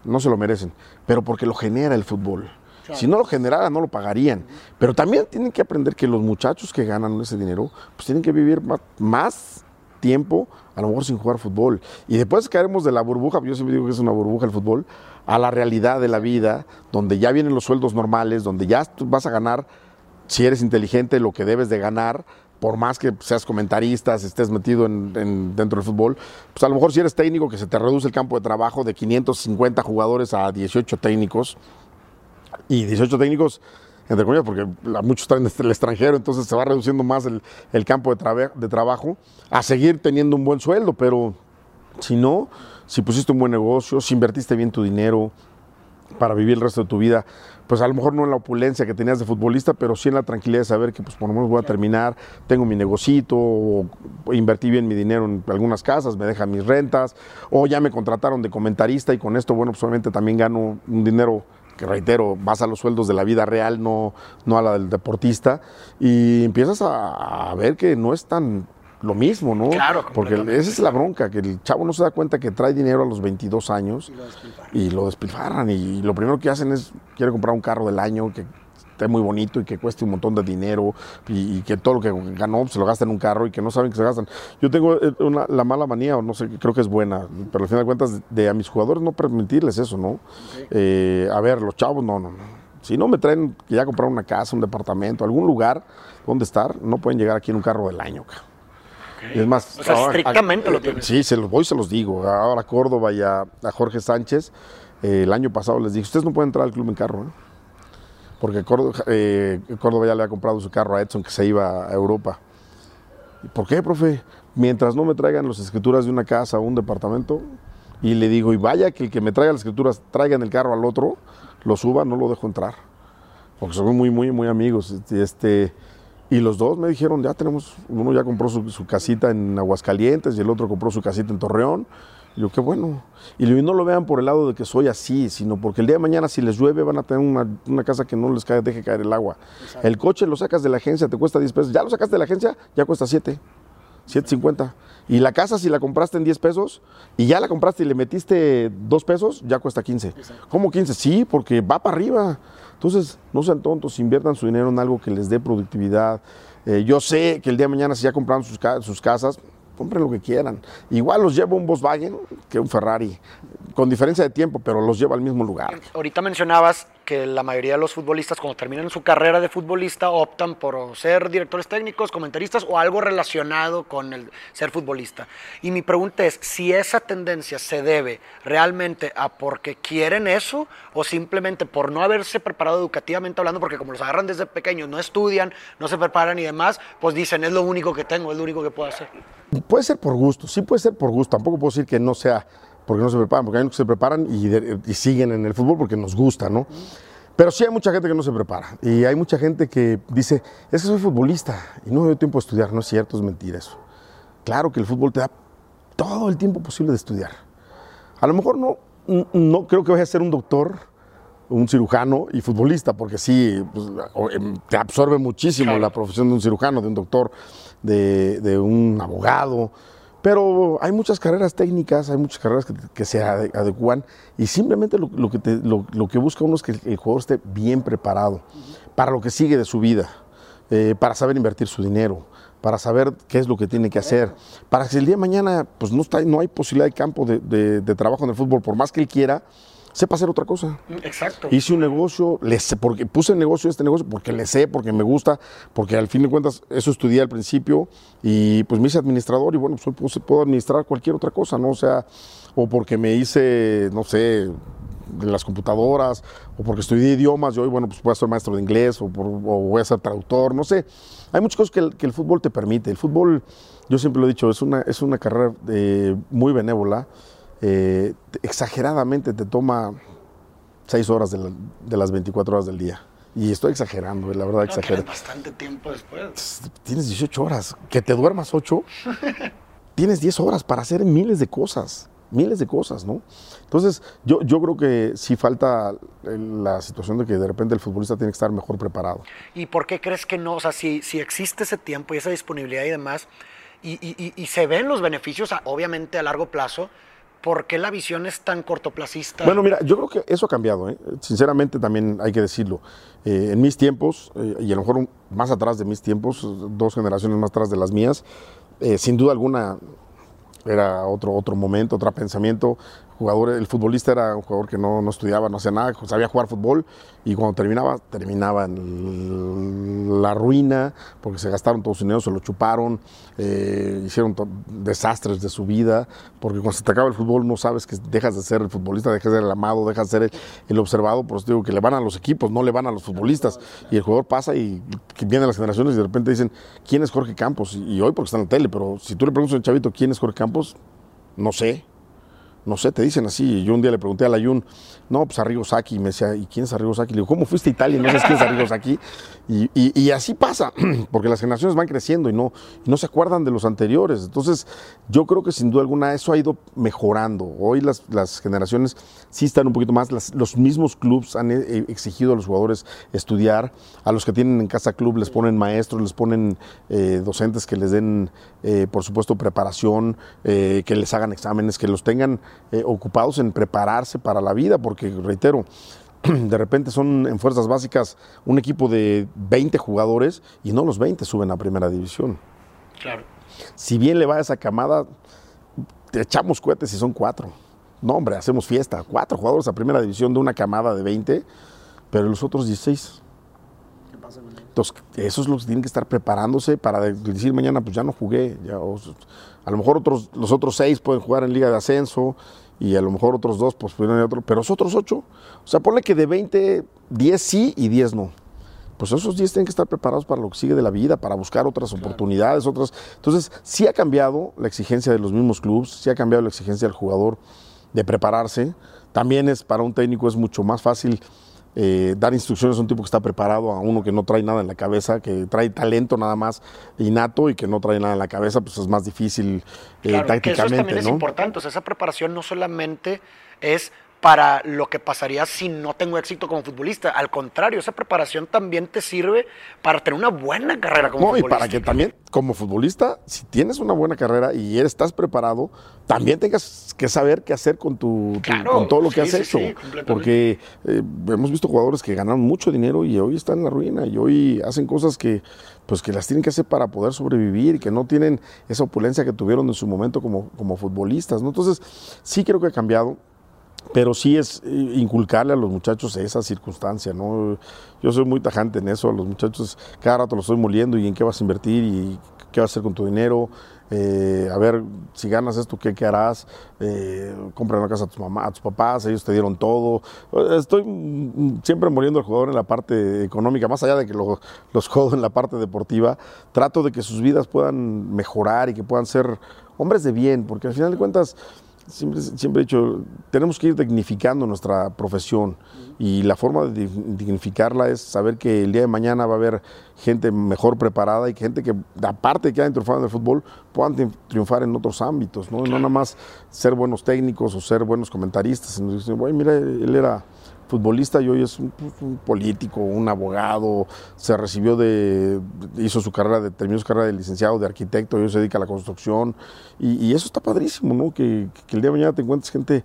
no se lo merecen, pero porque lo genera el fútbol. Si no lo generara, no lo pagarían. Pero también tienen que aprender que los muchachos que ganan ese dinero, pues tienen que vivir más tiempo, a lo mejor sin jugar fútbol. Y después caeremos de la burbuja, yo siempre digo que es una burbuja el fútbol, a la realidad de la vida, donde ya vienen los sueldos normales, donde ya vas a ganar si eres inteligente, lo que debes de ganar, por más que seas comentarista, estés metido en, en- dentro del fútbol, pues a lo mejor si eres técnico, que se te reduce el campo de trabajo de 550 jugadores a 18 técnicos, y 18 técnicos, entre comillas, porque muchos están en el extranjero, entonces se va reduciendo más el, campo de trabajo, a seguir teniendo un buen sueldo, pero si no, si pusiste un buen negocio, si invertiste bien tu dinero, para vivir el resto de tu vida, pues a lo mejor no en la opulencia que tenías de futbolista, pero sí en la tranquilidad de saber que pues por lo menos voy a terminar, tengo mi negocito, o invertí bien mi dinero en algunas casas, me dejan mis rentas, o ya me contrataron de comentarista y con esto, bueno, pues obviamente también gano un dinero que reitero, vas a los sueldos de la vida real, no, no a la del deportista, y empiezas a, a ver que no es tan lo mismo, ¿no? Claro, Porque esa es la bronca, que el chavo no se da cuenta que trae dinero a los 22 años y lo despilfarran y lo primero que hacen es quiere comprar un carro del año que esté muy bonito y que cueste un montón de dinero y, y que todo lo que ganó se lo gasta en un carro y que no saben que se gastan. Yo tengo eh, una- la mala manía, o no sé, creo que es buena, pero al final de cuentas de a mis jugadores no permitirles eso, ¿no? Eh, a ver, los chavos, no, no, no. Si no me traen que ya comprar una casa, un departamento, algún lugar donde estar, no pueden llegar aquí en un carro del año, cabrón. Es más, O sea, ahora- estrictamente a- lo tienes. Sí, se los voy, se los digo. Ahora a Córdoba y a, a Jorge Sánchez, eh, el año pasado les dije, ustedes no pueden entrar al club en carro, ¿eh? Porque Córdoba, eh, Córdoba ya le ha comprado su carro a Edson que se iba a Europa. ¿Y ¿Por qué, profe? Mientras no me traigan las escrituras de una casa o un departamento, y le digo, y vaya que el que me traiga las escrituras traiga en el carro al otro, lo suba, no lo dejo entrar. Porque somos muy, muy, muy amigos. Este, Este, y los dos me dijeron, ya tenemos, uno ya compró su casita en Aguascalientes y el otro compró su casita en Torreón. Y yo, qué bueno. Y no lo vean por el lado de que soy así, sino porque el día de mañana si les llueve van a tener una, una casa que no les cae, deje caer el agua. El coche lo sacas de la agencia, te cuesta 10 pesos. Ya lo sacaste de la agencia, ya cuesta 7. 7.50. Y la casa, si la compraste en 10 pesos y ya la compraste y le metiste 2 pesos, ya cuesta 15. ¿Cómo 15? Sí, porque va para arriba. Entonces, no sean tontos, inviertan su dinero en algo que les dé productividad. Eh, yo sé que el día de mañana, si ya compraron sus, sus casas, compren lo que quieran. Igual los llevo un Volkswagen que un Ferrari. con diferencia de tiempo, pero los lleva al mismo lugar. Ahorita mencionabas que la mayoría de los futbolistas cuando terminan su carrera de futbolista optan por ser directores técnicos, comentaristas o algo relacionado con el ser futbolista. Y mi pregunta es si esa tendencia se debe realmente a porque quieren eso o simplemente por no haberse preparado educativamente hablando, porque como los agarran desde pequeños, no estudian, no se preparan y demás, pues dicen es lo único que tengo, es lo único que puedo hacer. Puede ser por gusto, sí puede ser por gusto, tampoco puedo decir que no sea porque no se preparan, porque hay unos que se preparan y, siguen en el fútbol porque nos gusta, ¿no? Pero sí hay mucha gente que no se prepara y hay mucha gente que dice, es que soy futbolista y no me doy tiempo a estudiar, no es cierto, es mentira eso. Claro que el fútbol te da todo el tiempo posible de estudiar. A lo mejor no, no creo que vaya a ser un doctor, un cirujano y futbolista, porque sí, pues, em, te absorbe muchísimo la profesión de un cirujano, de un doctor, de, de un abogado, pero hay muchas carreras técnicas, hay muchas carreras que, se adecuan y simplemente lo, que lo, que busca uno es que el, jugador esté bien preparado para lo que sigue de su vida, eh, para saber invertir su dinero, para saber qué es lo que tiene que hacer, para que si el día de mañana pues no, está, no hay posibilidad de campo de, de trabajo en el fútbol, por más que él quiera, sepa hacer otra cosa. Exacto. Hice un negocio, le porque puse el negocio este negocio porque le sé, porque me gusta, porque al fin de cuentas eso estudié al principio y pues me hice administrador y bueno, pues puedo administrar cualquier otra cosa, ¿no? O sea, o porque me hice, no sé, de las computadoras, o porque estudié idiomas, yo hoy, bueno, pues voy a ser maestro de inglés, o, voy a ser traductor, no sé. Hay muchas cosas que el, que el, fútbol te permite. El fútbol, yo siempre lo he dicho, es una, es una carrera eh, muy benévola. Eh, exageradamente te toma seis horas de, las 24 horas del día. Y estoy exagerando, la verdad, exagero. bastante tiempo después. Tienes 18 horas. Que te duermas 8, (laughs) tienes 10 horas para hacer miles de cosas. Miles de cosas, ¿no? Entonces, yo, yo creo que sí falta la situación de que de repente el futbolista tiene que estar mejor preparado. ¿Y por qué crees que no? O sea, si, si existe ese tiempo y esa disponibilidad y demás, y, y, y se ven los beneficios, obviamente a largo plazo, ¿Por qué la visión es tan cortoplacista? Bueno, mira, yo creo que eso ha cambiado, ¿eh? sinceramente también hay que decirlo. Eh, en mis tiempos, eh, y a lo mejor más atrás de mis tiempos, dos generaciones más atrás de las mías, sin duda alguna era otro, otro momento, otro pensamiento jugador, el futbolista era un jugador que no, no, estudiaba, no hacía nada, sabía jugar fútbol y cuando terminaba, terminaba en la ruina porque se gastaron todos su dinero, se lo chuparon, eh, hicieron desastres de su vida, porque cuando se te acaba el fútbol no sabes que dejas de ser el futbolista, dejas de ser el amado, dejas de ser el, observado, por eso digo que le van a los equipos, no le van a los futbolistas y el jugador pasa y vienen las generaciones y de repente dicen, ¿quién es Jorge Campos? Y hoy porque está en la tele, pero si tú le preguntas a un chavito, ¿quién es Jorge Campos? No sé, no sé, te dicen así. Yo un día le pregunté a Layun, no, pues Arrigo Saki, y me decía, ¿y quién es Arrigo Saki? Le digo, ¿cómo fuiste a Italia y no sabes quién es Arrigo Saki? Y, y, así pasa, (clears throat) porque las generaciones van creciendo y no, no se acuerdan de los anteriores. Entonces, yo creo que sin duda alguna eso ha ido mejorando. Hoy las, las generaciones sí están un poquito más, los mismos clubes han eh, exigido a los jugadores estudiar, a los que tienen en casa club les ponen maestros, les ponen eh, docentes que les den, eh, por supuesto, preparación, que les hagan exámenes, que los tengan eh, ocupados en prepararse para la vida, porque reitero, (clears throat) de repente son en fuerzas básicas un equipo de 20 jugadores y no los 20 suben a primera división. Claro. Si bien le va a esa camada, te echamos cohetes y son cuatro. No, hombre, hacemos fiesta. Cuatro jugadores a primera división de una camada de 20, pero los otros 16. ¿Qué pasa con Entonces, esos los tienen que estar preparándose para decir mañana, pues ya no jugué. Ya, a lo mejor otros, los otros seis pueden jugar en Liga de Ascenso y a lo mejor otros dos pues ir otro, pero los otros ocho, o sea, ponle que de 20, 10 sí y 10 no. Pues esos 10 tienen que estar preparados para lo que sigue de la vida, para buscar otras oportunidades, otras. Entonces, sí ha cambiado la exigencia de los mismos clubes, sí ha cambiado la exigencia del jugador de prepararse. También es para un técnico es mucho más fácil eh, dar instrucciones a un tipo que está preparado, a uno que no trae nada en la cabeza, que trae talento nada más innato y que no trae nada en la cabeza, pues es más difícil eh, tácticamente. Que eso también es importante, o sea, esa preparación no solamente es para lo que pasaría si no tengo éxito como futbolista. Al contrario, esa preparación también te sirve para tener una buena carrera como futbolista. No, y para que también, como futbolista, si tienes una buena carrera y estás preparado, también tengas que saber qué hacer con, tu, con todo lo que has hecho. Porque eh, hemos visto jugadores que ganaron mucho dinero y hoy están en la ruina y hoy hacen cosas que pues que las tienen que hacer para poder sobrevivir y que no tienen esa opulencia que tuvieron en su momento como, como futbolistas. ¿no? Entonces, sí creo que ha cambiado pero sí es inculcarle a los muchachos esa circunstancia, ¿no? Yo soy muy tajante en eso, a los muchachos cada rato los estoy moliendo y en qué vas a invertir y qué vas a hacer con tu dinero, eh, a ver, si ganas esto, ¿qué, qué harás? Eh, compra una casa a tus, mamá, a tus papás, ellos te dieron todo. Estoy siempre moliendo al jugador en la parte económica, más allá de que los jodo en la parte deportiva, trato de que sus vidas puedan mejorar y que puedan ser hombres de bien, porque al final de cuentas siempre, siempre he dicho, tenemos que ir dignificando nuestra profesión y la forma de dignificarla es saber que el día de mañana va a haber gente mejor preparada y gente que, aparte de que hayan triunfado en el fútbol, puedan triunfar en otros ámbitos, ¿no? No nada más ser buenos técnicos o ser buenos comentaristas, sino decir, mira, él era futbolista y hoy es un, político, un abogado, se recibió de, hizo su carrera, de, terminó su carrera de licenciado, de arquitecto, y hoy se dedica a la construcción y, eso está padrísimo, ¿no? Que, el día de mañana te encuentres gente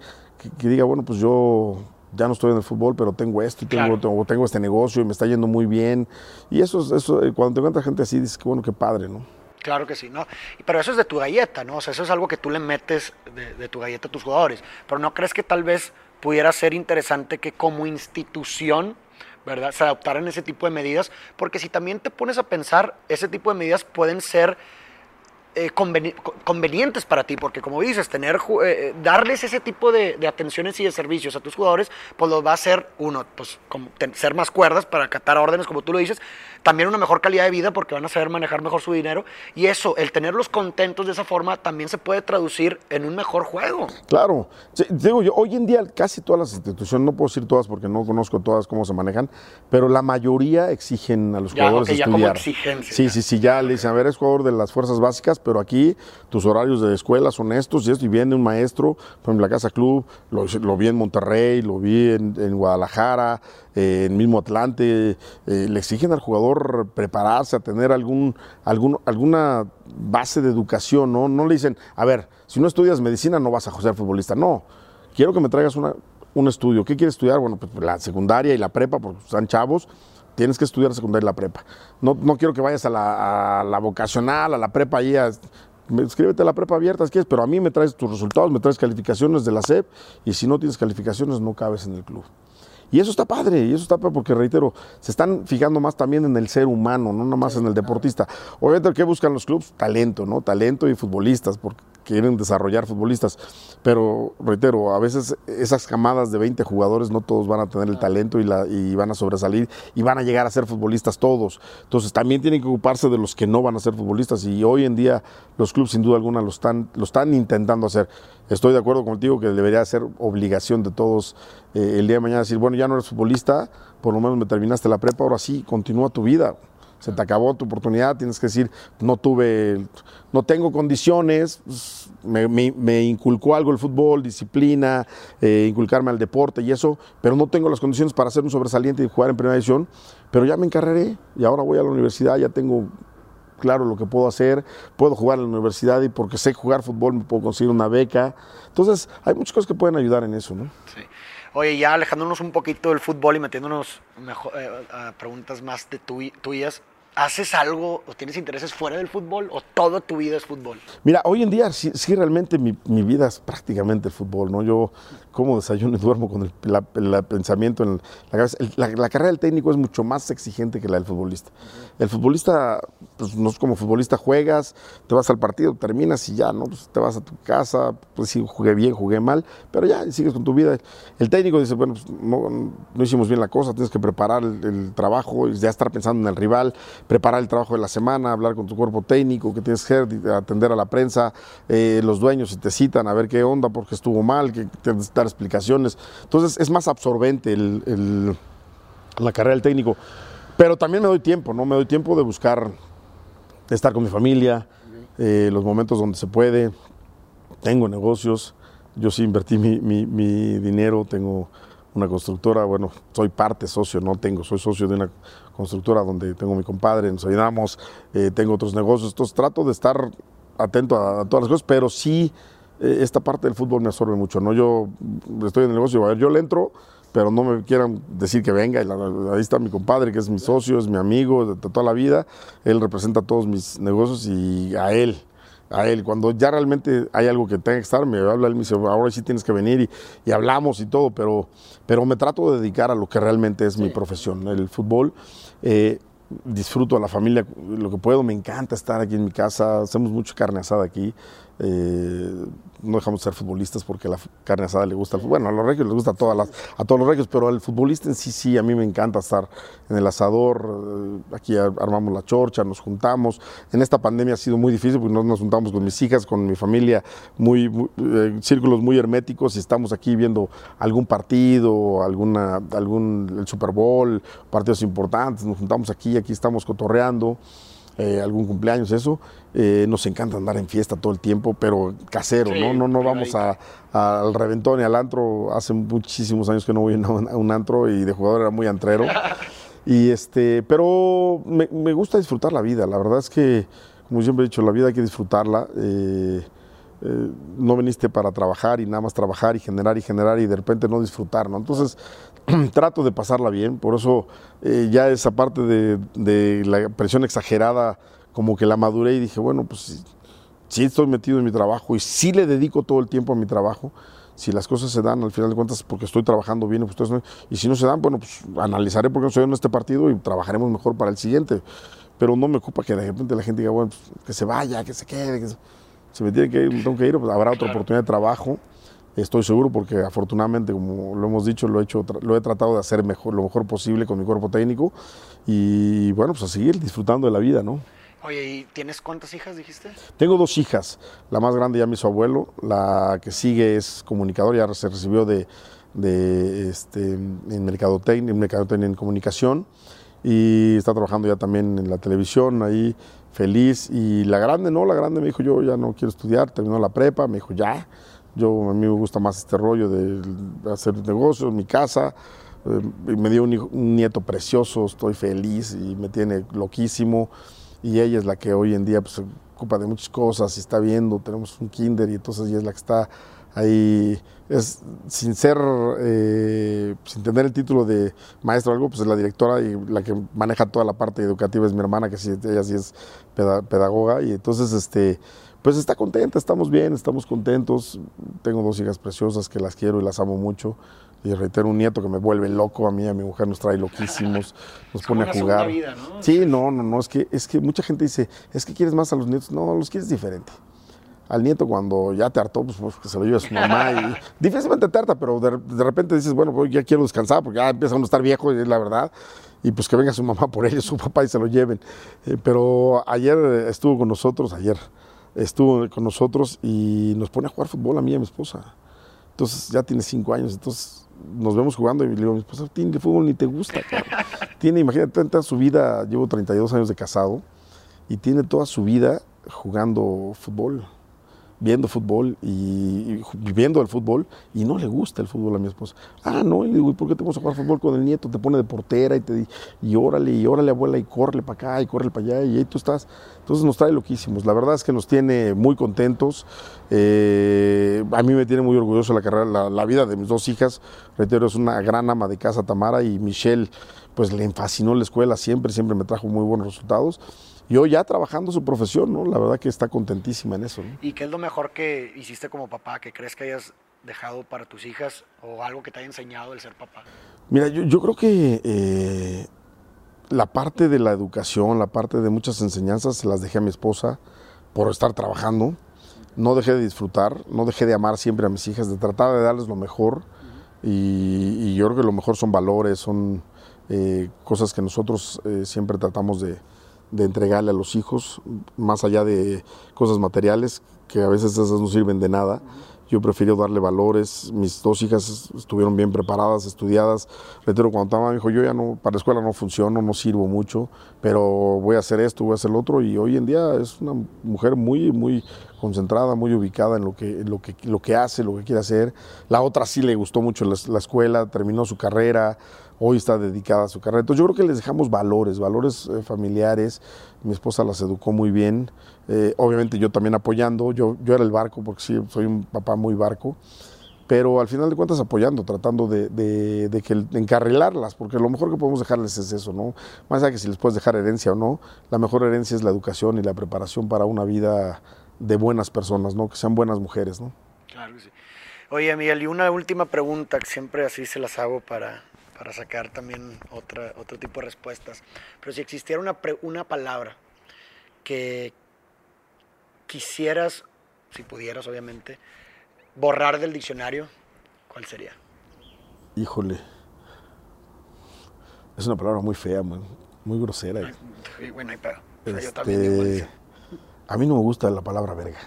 que, diga, bueno, pues yo ya no estoy en el fútbol, pero tengo esto y tengo, tengo, este negocio y me está yendo muy bien. Y eso, eso eh, cuando te encuentras gente así, dices que bueno, qué padre, ¿no? Claro que sí, ¿no? Pero eso es de tu galleta, ¿no? O sea, eso es algo que tú le metes de, de tu galleta a tus jugadores. Pero ¿no crees que tal vez pudiera ser interesante que como institución, ¿verdad?, se adoptaran ese tipo de medidas, porque si también te pones a pensar, ese tipo de medidas pueden ser eh, convenientes para ti, porque como dices, tener, eh, darles ese tipo de, atenciones y de servicios a tus jugadores, pues los va a hacer, uno, pues como ser más cuerdas para acatar órdenes, como tú lo dices, también una mejor calidad de vida porque van a saber manejar mejor su dinero, y eso, el tenerlos contentos de esa forma, también se puede traducir en un mejor juego. Claro, digo yo, hoy en día casi todas las instituciones, no puedo decir todas porque no conozco todas cómo se manejan, pero la mayoría exigen a los jugadores ya, estudiar. sí, sí, sí, ya le dicen, a ver, es jugador de las fuerzas básicas, pero aquí tus horarios de escuela son estos y esto, y viene un maestro, por ejemplo, la Casa Club, lo, vi en Monterrey, lo vi en, Guadalajara, eh, en mismo Atlante, eh, le exigen al jugador prepararse, a tener algún, algún, alguna base de educación, ¿no? No le dicen, a ver, si no estudias medicina no vas a ser futbolista, no, quiero que me traigas una, un estudio, ¿qué quieres estudiar? Bueno, pues la secundaria y la prepa, porque están chavos, tienes que estudiar secundaria y la prepa. No, no quiero que vayas a la, vocacional, a la prepa ahí, a, escríbete a la prepa abierta, si quieres, pero a mí me traes tus resultados, me traes calificaciones de la SEP y si no tienes calificaciones no cabes en el club. Y eso está padre, y eso está padre porque, reitero, se están fijando más también en el ser humano, no nada más en el deportista. Obviamente, ¿qué buscan los clubes? Talento, ¿no? Talento y futbolistas, porque quieren desarrollar futbolistas. Pero, reitero, a veces esas camadas de 20 jugadores no todos van a tener el talento y, la, y van a sobresalir y van a llegar a ser futbolistas todos. Entonces también tienen que ocuparse de los que no van a ser futbolistas y hoy en día los clubes sin duda alguna lo están, lo están intentando hacer. Estoy de acuerdo contigo que debería ser obligación de todos eh, el día de mañana decir, bueno, ya no eres futbolista, por lo menos me terminaste la prepa, ahora sí, continúa tu vida se te acabó tu oportunidad, tienes que decir, no tuve, no tengo condiciones, pues, me, inculcó algo el fútbol, disciplina, eh, inculcarme al deporte y eso, pero no tengo las condiciones para ser un sobresaliente y jugar en primera división, pero ya me encarreré y ahora voy a la universidad, ya tengo claro lo que puedo hacer, puedo jugar en la universidad y porque sé jugar fútbol me puedo conseguir una beca. Entonces, hay muchas cosas que pueden ayudar en eso, ¿no? Oye, ya alejándonos un poquito del fútbol y metiéndonos mejor, eh, a preguntas más de tuyas, ¿Haces algo o tienes intereses fuera del fútbol o toda tu vida es fútbol? Mira, hoy en día sí, realmente mi, vida es prácticamente el fútbol, ¿no? Yo como desayuno y duermo con el, pensamiento en la cabeza. La, carrera del técnico es mucho más exigente que la del futbolista. El futbolista, pues no es como futbolista, juegas, te vas al partido, terminas y ya, ¿no? Pues te vas a tu casa, pues sí, jugué bien, jugué mal, pero ya, sigues con tu vida. El técnico dice, bueno, pues no, hicimos bien la cosa, tienes que preparar el, trabajo, ya estar pensando en el rival preparar el trabajo de la semana, hablar con tu cuerpo técnico, que tienes que atender a la prensa, eh, los dueños si te citan a ver qué onda porque estuvo mal, que que dar explicaciones. Entonces es más absorbente la carrera del técnico. Pero también me doy tiempo, ¿no? Me doy tiempo de buscar, de estar con mi familia, eh, los momentos donde se puede. Tengo negocios, yo sí invertí mi, mi dinero, tengo una constructora, bueno, soy parte socio, no tengo, soy socio de una constructora donde tengo mi compadre, nos ayudamos, eh, tengo otros negocios, entonces trato de estar atento a, todas las cosas, pero sí esta parte del fútbol me absorbe mucho, ¿no? Yo estoy en el negocio, a ver, yo le entro, pero no me quieran decir que venga, ahí está mi compadre, que es mi socio, es mi amigo de, toda la vida, él representa todos mis negocios y a él a él. Cuando ya realmente hay algo que tenga que estar, me habla él, me dice, ahora sí tienes que venir y, y hablamos y todo, pero, pero me trato de dedicar a lo que realmente es mi profesión, el fútbol. Eh, disfruto a la familia lo que puedo, me encanta estar aquí en mi casa, hacemos mucho carne asada aquí. Eh, no dejamos de ser futbolistas porque la carne asada le gusta, bueno, a los regios les gusta a, todas a todos los regios, pero al futbolista en sí, sí, a mí me encanta estar en el asador, eh, aquí armamos la chorcha, nos juntamos. En esta pandemia ha sido muy difícil porque nos, nos juntamos con mis hijas, con mi familia, muy eh, círculos muy herméticos y estamos aquí viendo algún partido, alguna, algún, el Super Bowl, partidos importantes, nos juntamos aquí, aquí estamos cotorreando eh, algún cumpleaños, eso. Eh, nos encanta andar en fiesta todo el tiempo, pero casero, ¿no? No, no vamos a- a- al reventón y al antro. Hace muchísimos años que no voy a un, a un antro y de jugador era muy antrero. (laughs) Y este, pero me, me gusta disfrutar la vida. La verdad es que, como siempre he dicho, la vida hay que disfrutarla. Eh, eh, no viniste para trabajar y nada más trabajar y generar y generar y de repente no disfrutar, ¿no? Entonces (clears throat) trato de pasarla bien, por eso eh, ya esa parte de, de la presión exagerada, como que la maduré y dije, bueno, pues sí, sí estoy metido en mi trabajo y sí le dedico todo el tiempo a mi trabajo. Si las cosas se dan, al final de cuentas, porque estoy trabajando bien, pues, no- y si no se dan, bueno, pues analizaré por qué no se dio en este partido y trabajaremos mejor para el siguiente. Pero no me ocupa que de repente la gente diga, bueno, pues, que se vaya, que se quede, que se si me tiene que ir, tengo que ir, pues habrá otra oportunidad de trabajo. Estoy seguro porque afortunadamente, como lo hemos dicho, lo he, hecho, lo he tratado de hacer mejor, lo mejor posible con mi cuerpo técnico y bueno, pues a seguir disfrutando de la vida, ¿no? Oye, ¿y tienes cuántas hijas, dijiste? Tengo dos hijas, la más grande ya mi su abuelo, la que sigue es comunicador, ya se recibió de, de, este, en mercadotecnia, en mercadotecnia en comunicación y está trabajando ya también en la televisión ahí feliz y la grande no, la grande me dijo yo ya no quiero estudiar, terminó la prepa, me dijo ya, yo a mí me gusta más este rollo de hacer negocios, mi casa, eh, me dio un, hijo- un nieto precioso, estoy feliz y me tiene loquísimo. Y ella es la que hoy en día pues, se ocupa de muchas cosas y está viendo, tenemos un kinder y entonces ella es la que está ahí, es, sin ser, eh, sin tener el título de maestro o algo, pues es la directora y la que maneja toda la parte educativa es mi hermana, que sí, ella sí es peda- pedagoga. Y entonces este... Pues está contenta, estamos bien, estamos contentos. Tengo dos hijas preciosas que las quiero y las amo mucho. Y reitero, un nieto que me vuelve loco, a mí y a mi mujer nos trae loquísimos, (laughs) nos pone a jugar. vida, ¿no? Sí, no, no, no, es que, es que mucha gente dice, es que quieres más a los nietos. No, los quieres diferente. Al nieto cuando ya te hartó, pues, pues, que se lo lleve a su (laughs) mamá. Y, difícilmente te harta, pero de, de repente dices, bueno, pues ya quiero descansar porque ya empieza uno a estar viejo, y es la verdad. Y pues que venga su mamá por ellos, su papá y se lo lleven. Eh, pero ayer estuvo con nosotros, ayer estuvo con nosotros y nos pone a jugar fútbol a mí y a mi esposa. Entonces ya tiene cinco años, entonces nos vemos jugando y le digo a mi esposa, tiene fútbol ni te gusta, cabrón". (laughs) Tiene, imagínate, toda su vida, llevo 32 años de casado y tiene toda su vida jugando fútbol, viendo fútbol y, y viviendo el fútbol y no le gusta el fútbol a mi esposa. Ah, no, y le digo, ¿y por qué te vas a jugar fútbol con el nieto? Te pone de portera y te y órale, y órale abuela y córrele para acá y córrele para allá y ahí tú estás. Entonces nos trae loquísimos. La verdad es que nos tiene muy contentos. Eh, a mí me tiene muy orgulloso la carrera, la, la vida de mis dos hijas. Reitero, es una gran ama de casa Tamara y Michelle, pues le fascinó la escuela siempre, siempre me trajo muy buenos resultados. Y hoy ya trabajando su profesión, ¿no? La verdad que está contentísima en eso, ¿no? ¿Y qué es lo mejor que hiciste como papá, que crees que hayas dejado para tus hijas o algo que te haya enseñado el ser papá? Mira, yo, yo creo que eh, la parte de la educación, la parte de muchas enseñanzas, se las dejé a mi esposa por estar trabajando. No dejé de disfrutar, no dejé de amar siempre a mis hijas, de tratar de darles lo mejor. Y, y yo creo que lo mejor son valores, son eh, cosas que nosotros eh, siempre tratamos de, de entregarle a los hijos, más allá de cosas materiales, que a veces esas no sirven de nada. Yo prefiero darle valores. Mis dos hijas estuvieron bien preparadas, estudiadas. Reitero, cuando estaba, me dijo, yo ya no, para la escuela no funciono, no sirvo mucho, pero voy a hacer esto, voy a hacer lo otro. Y hoy en día es una mujer muy, muy concentrada, muy ubicada en lo que, lo que, lo que hace, lo que quiere hacer. La otra sí le gustó mucho la escuela, terminó su carrera, hoy está dedicada a su carrera. Entonces yo creo que les dejamos valores, valores eh, familiares. Mi esposa las educó muy bien. Eh, obviamente yo también apoyando. Yo, yo era el barco, porque sí, soy un papá muy barco. Pero al final de cuentas apoyando, tratando de, de, de que, de encarrilarlas, porque lo mejor que podemos dejarles es eso, ¿no? Más allá que si les puedes dejar herencia o no, la mejor herencia es la educación y la preparación para una vida de buenas personas, ¿no? Que sean buenas mujeres, ¿no? Claro que sí. Oye, Miguel, y una última pregunta que siempre así se las hago para, para sacar también otra, otro tipo de respuestas. Pero si existiera una, una palabra que quisieras, si pudieras obviamente, borrar del diccionario, ¿cuál sería? Híjole. Es una palabra muy fea, muy, muy grosera. bueno, hay pedo. Este, también a mí no me gusta la palabra verga.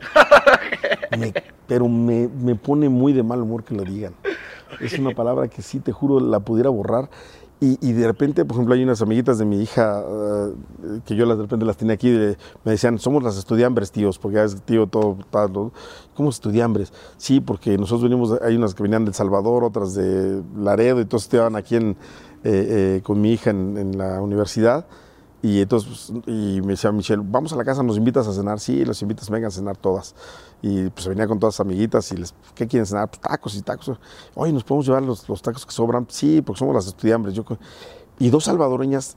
(laughs) Me- pero me, me pone muy de mal humor que lo digan. Es una palabra que sí, te juro, la pudiera borrar. Y, y de repente, por ejemplo, hay unas amiguitas de mi hija eh, que yo las de repente las tenía aquí, de- me decían, somos las estudiambres, tíos, porque es tío todo, todo. ¿Cómo estudiambres? Sí, porque nosotros venimos, de- hay unas que venían de El Salvador, otras de Laredo, y todos estudiaban aquí en, eh, eh, con mi hija en la universidad. Y entonces, pues, y me decía Michelle, vamos a la casa, nos invitas a cenar. Sí, los invitas, vengan a cenar todas. Y pues venía con todas sus amiguitas y les, ¿qué quieren cenar? Pues tacos y tacos. Oye, ¿nos podemos llevar los, los tacos que sobran? Sí, porque somos las estudiantes. Yo, y dos salvadoreñas,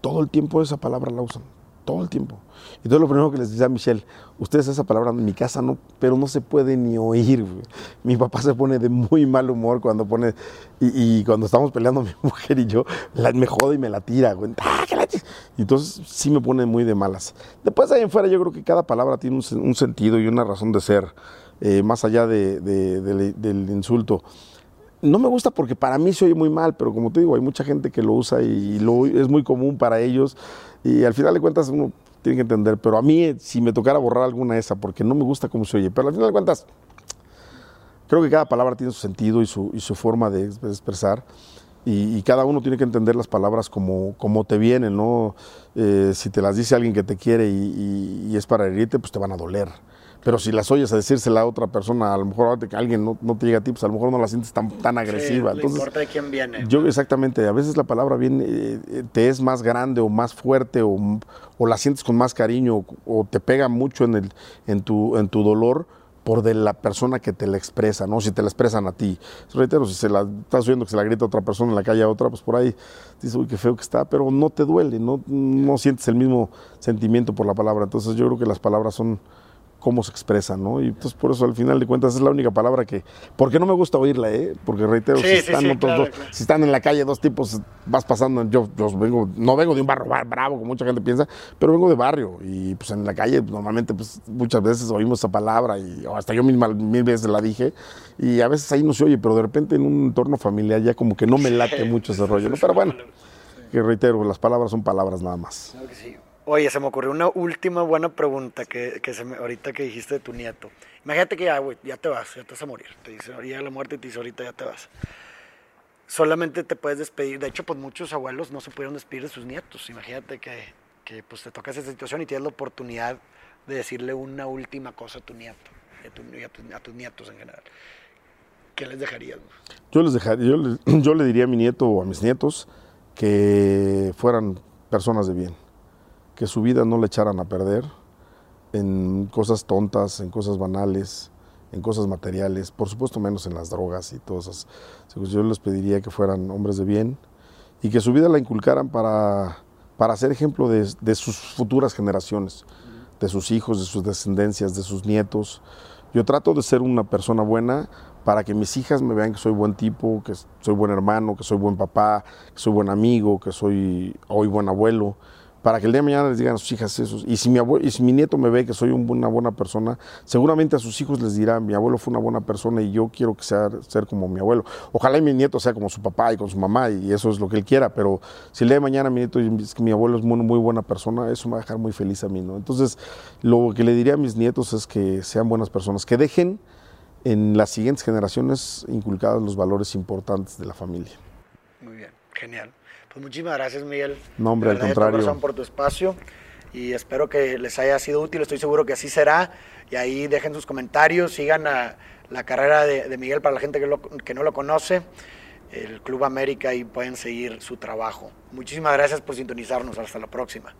todo el tiempo esa palabra la usan. Todo el tiempo. Entonces lo primero que les decía a Michelle, ustedes esa palabra en mi casa no, pero no se puede ni oír. Mi papá se pone de muy mal humor cuando pone, y, y cuando estamos peleando (laughs) mi mujer y yo, la- me jode y me la tira. güey. ¡Ah, que la entonces sí me pone muy de malas. Después de ahí en fuera yo creo que cada palabra tiene un, un sentido y una razón de ser, eh, más allá de- de- del- del insulto. No me gusta porque para mí se oye muy mal, pero como te digo, hay mucha gente que lo usa y lo, es muy común para ellos. Y al final de cuentas uno tiene que entender. Pero a mí, eh, si me tocara borrar alguna esa, porque no me gusta cómo se oye, pero al final de cuentas, creo que cada palabra tiene su sentido y su, y su forma de, expresar. Y, cada uno tiene que entender las palabras como, como te vienen, ¿no? Eh, si te las dice alguien que te quiere y es para herirte, pues te van a doler. Pero si las oyes a decírsela a otra persona, a lo mejor ahorita que alguien no, no te llega a ti, pues a lo mejor no la sientes tan, tan agresiva. Sí, Entonces, importa de quién viene. yo exactamente, a veces la palabra viene, eh, eh, te es más grande o más fuerte o, o la sientes con más cariño o, o te pega mucho en, el, en, tu, en tu dolor por de la persona que te la expresa, ¿no? Si te la expresan a ti. Reitero, si se la estás oyendo que se la grita a otra persona en la calle a otra, pues por ahí dices, uy, qué feo que está, pero no te duele, no, no sientes el mismo sentimiento por la palabra. Entonces yo creo que las palabras son cómo se expresan, ¿no? Y entonces por eso al final de cuentas es la única palabra que, porque no me gusta oírla, ¿eh? Porque reitero, Sí, si, están sí, otros claro, dos- claro. si están en la calle dos tipos, vas pasando, yo, yo vengo, no vengo de un barrio bar- bravo, como mucha gente piensa, pero vengo de barrio y pues en la calle pues, normalmente pues muchas veces oímos esa palabra y o hasta yo misma mil veces la dije y a veces ahí no se oye, pero de repente en un entorno familiar ya como que no me late mucho ese rollo, ¿no? Pero bueno, que reitero, las palabras son palabras nada más. Claro que sí. Oye, se me ocurrió una última buena pregunta que, que se me, ahorita que dijiste de tu nieto. Imagínate que ya, güey, ya te vas, ya te vas a morir. Te dice, llega la muerte y te dice, ahorita ya te vas. Solamente te puedes despedir. De hecho, pues muchos abuelos no se pudieron despedir de sus nietos. Imagínate que, que pues te toca esa situación y tienes la oportunidad de decirle una última cosa a tu nieto a, tu- a tu- a tus nietos en general. ¿Qué les dejarías? Yo les dejaría, yo, les- yo le diría a mi nieto o a mis nietos que fueran personas de bien, que su vida no le echaran a perder en cosas tontas, en cosas banales, en cosas materiales, por supuesto menos en las drogas y todas esas. Yo les pediría que fueran hombres de bien y que su vida la inculcaran para, para ser ejemplo de, de sus futuras generaciones, de sus hijos, de sus descendencias, de sus nietos. Yo trato de ser una persona buena para que mis hijas me vean que soy buen tipo, que soy buen hermano, que soy buen papá, que soy buen amigo, que soy hoy buen abuelo, para que el día de mañana les digan a sus hijas eso. Y si mi, abue- y si mi nieto me ve que soy un- una buena persona, seguramente a sus hijos les dirá, mi abuelo fue una buena persona y yo quiero que sea ser como mi abuelo. Ojalá y mi nieto sea como su papá y con su mamá y eso es lo que él quiera, pero si el día de mañana mi nieto dice que mi abuelo es muy, muy buena persona, eso me va a dejar muy feliz a mí, ¿no? Entonces, lo que le diría a mis nietos es que sean buenas personas, que dejen en las siguientes generaciones inculcados los valores importantes de la familia. Muy bien, genial. Pues muchísimas gracias, Miguel. No, hombre, al contrario. corazón por tu espacio y espero que les haya sido útil. Estoy seguro que así será. Y ahí dejen sus comentarios, sigan a la carrera de, de Miguel para la gente que, lo- que no lo conoce, el Club América y pueden seguir su trabajo. Muchísimas gracias por sintonizarnos. Hasta la próxima.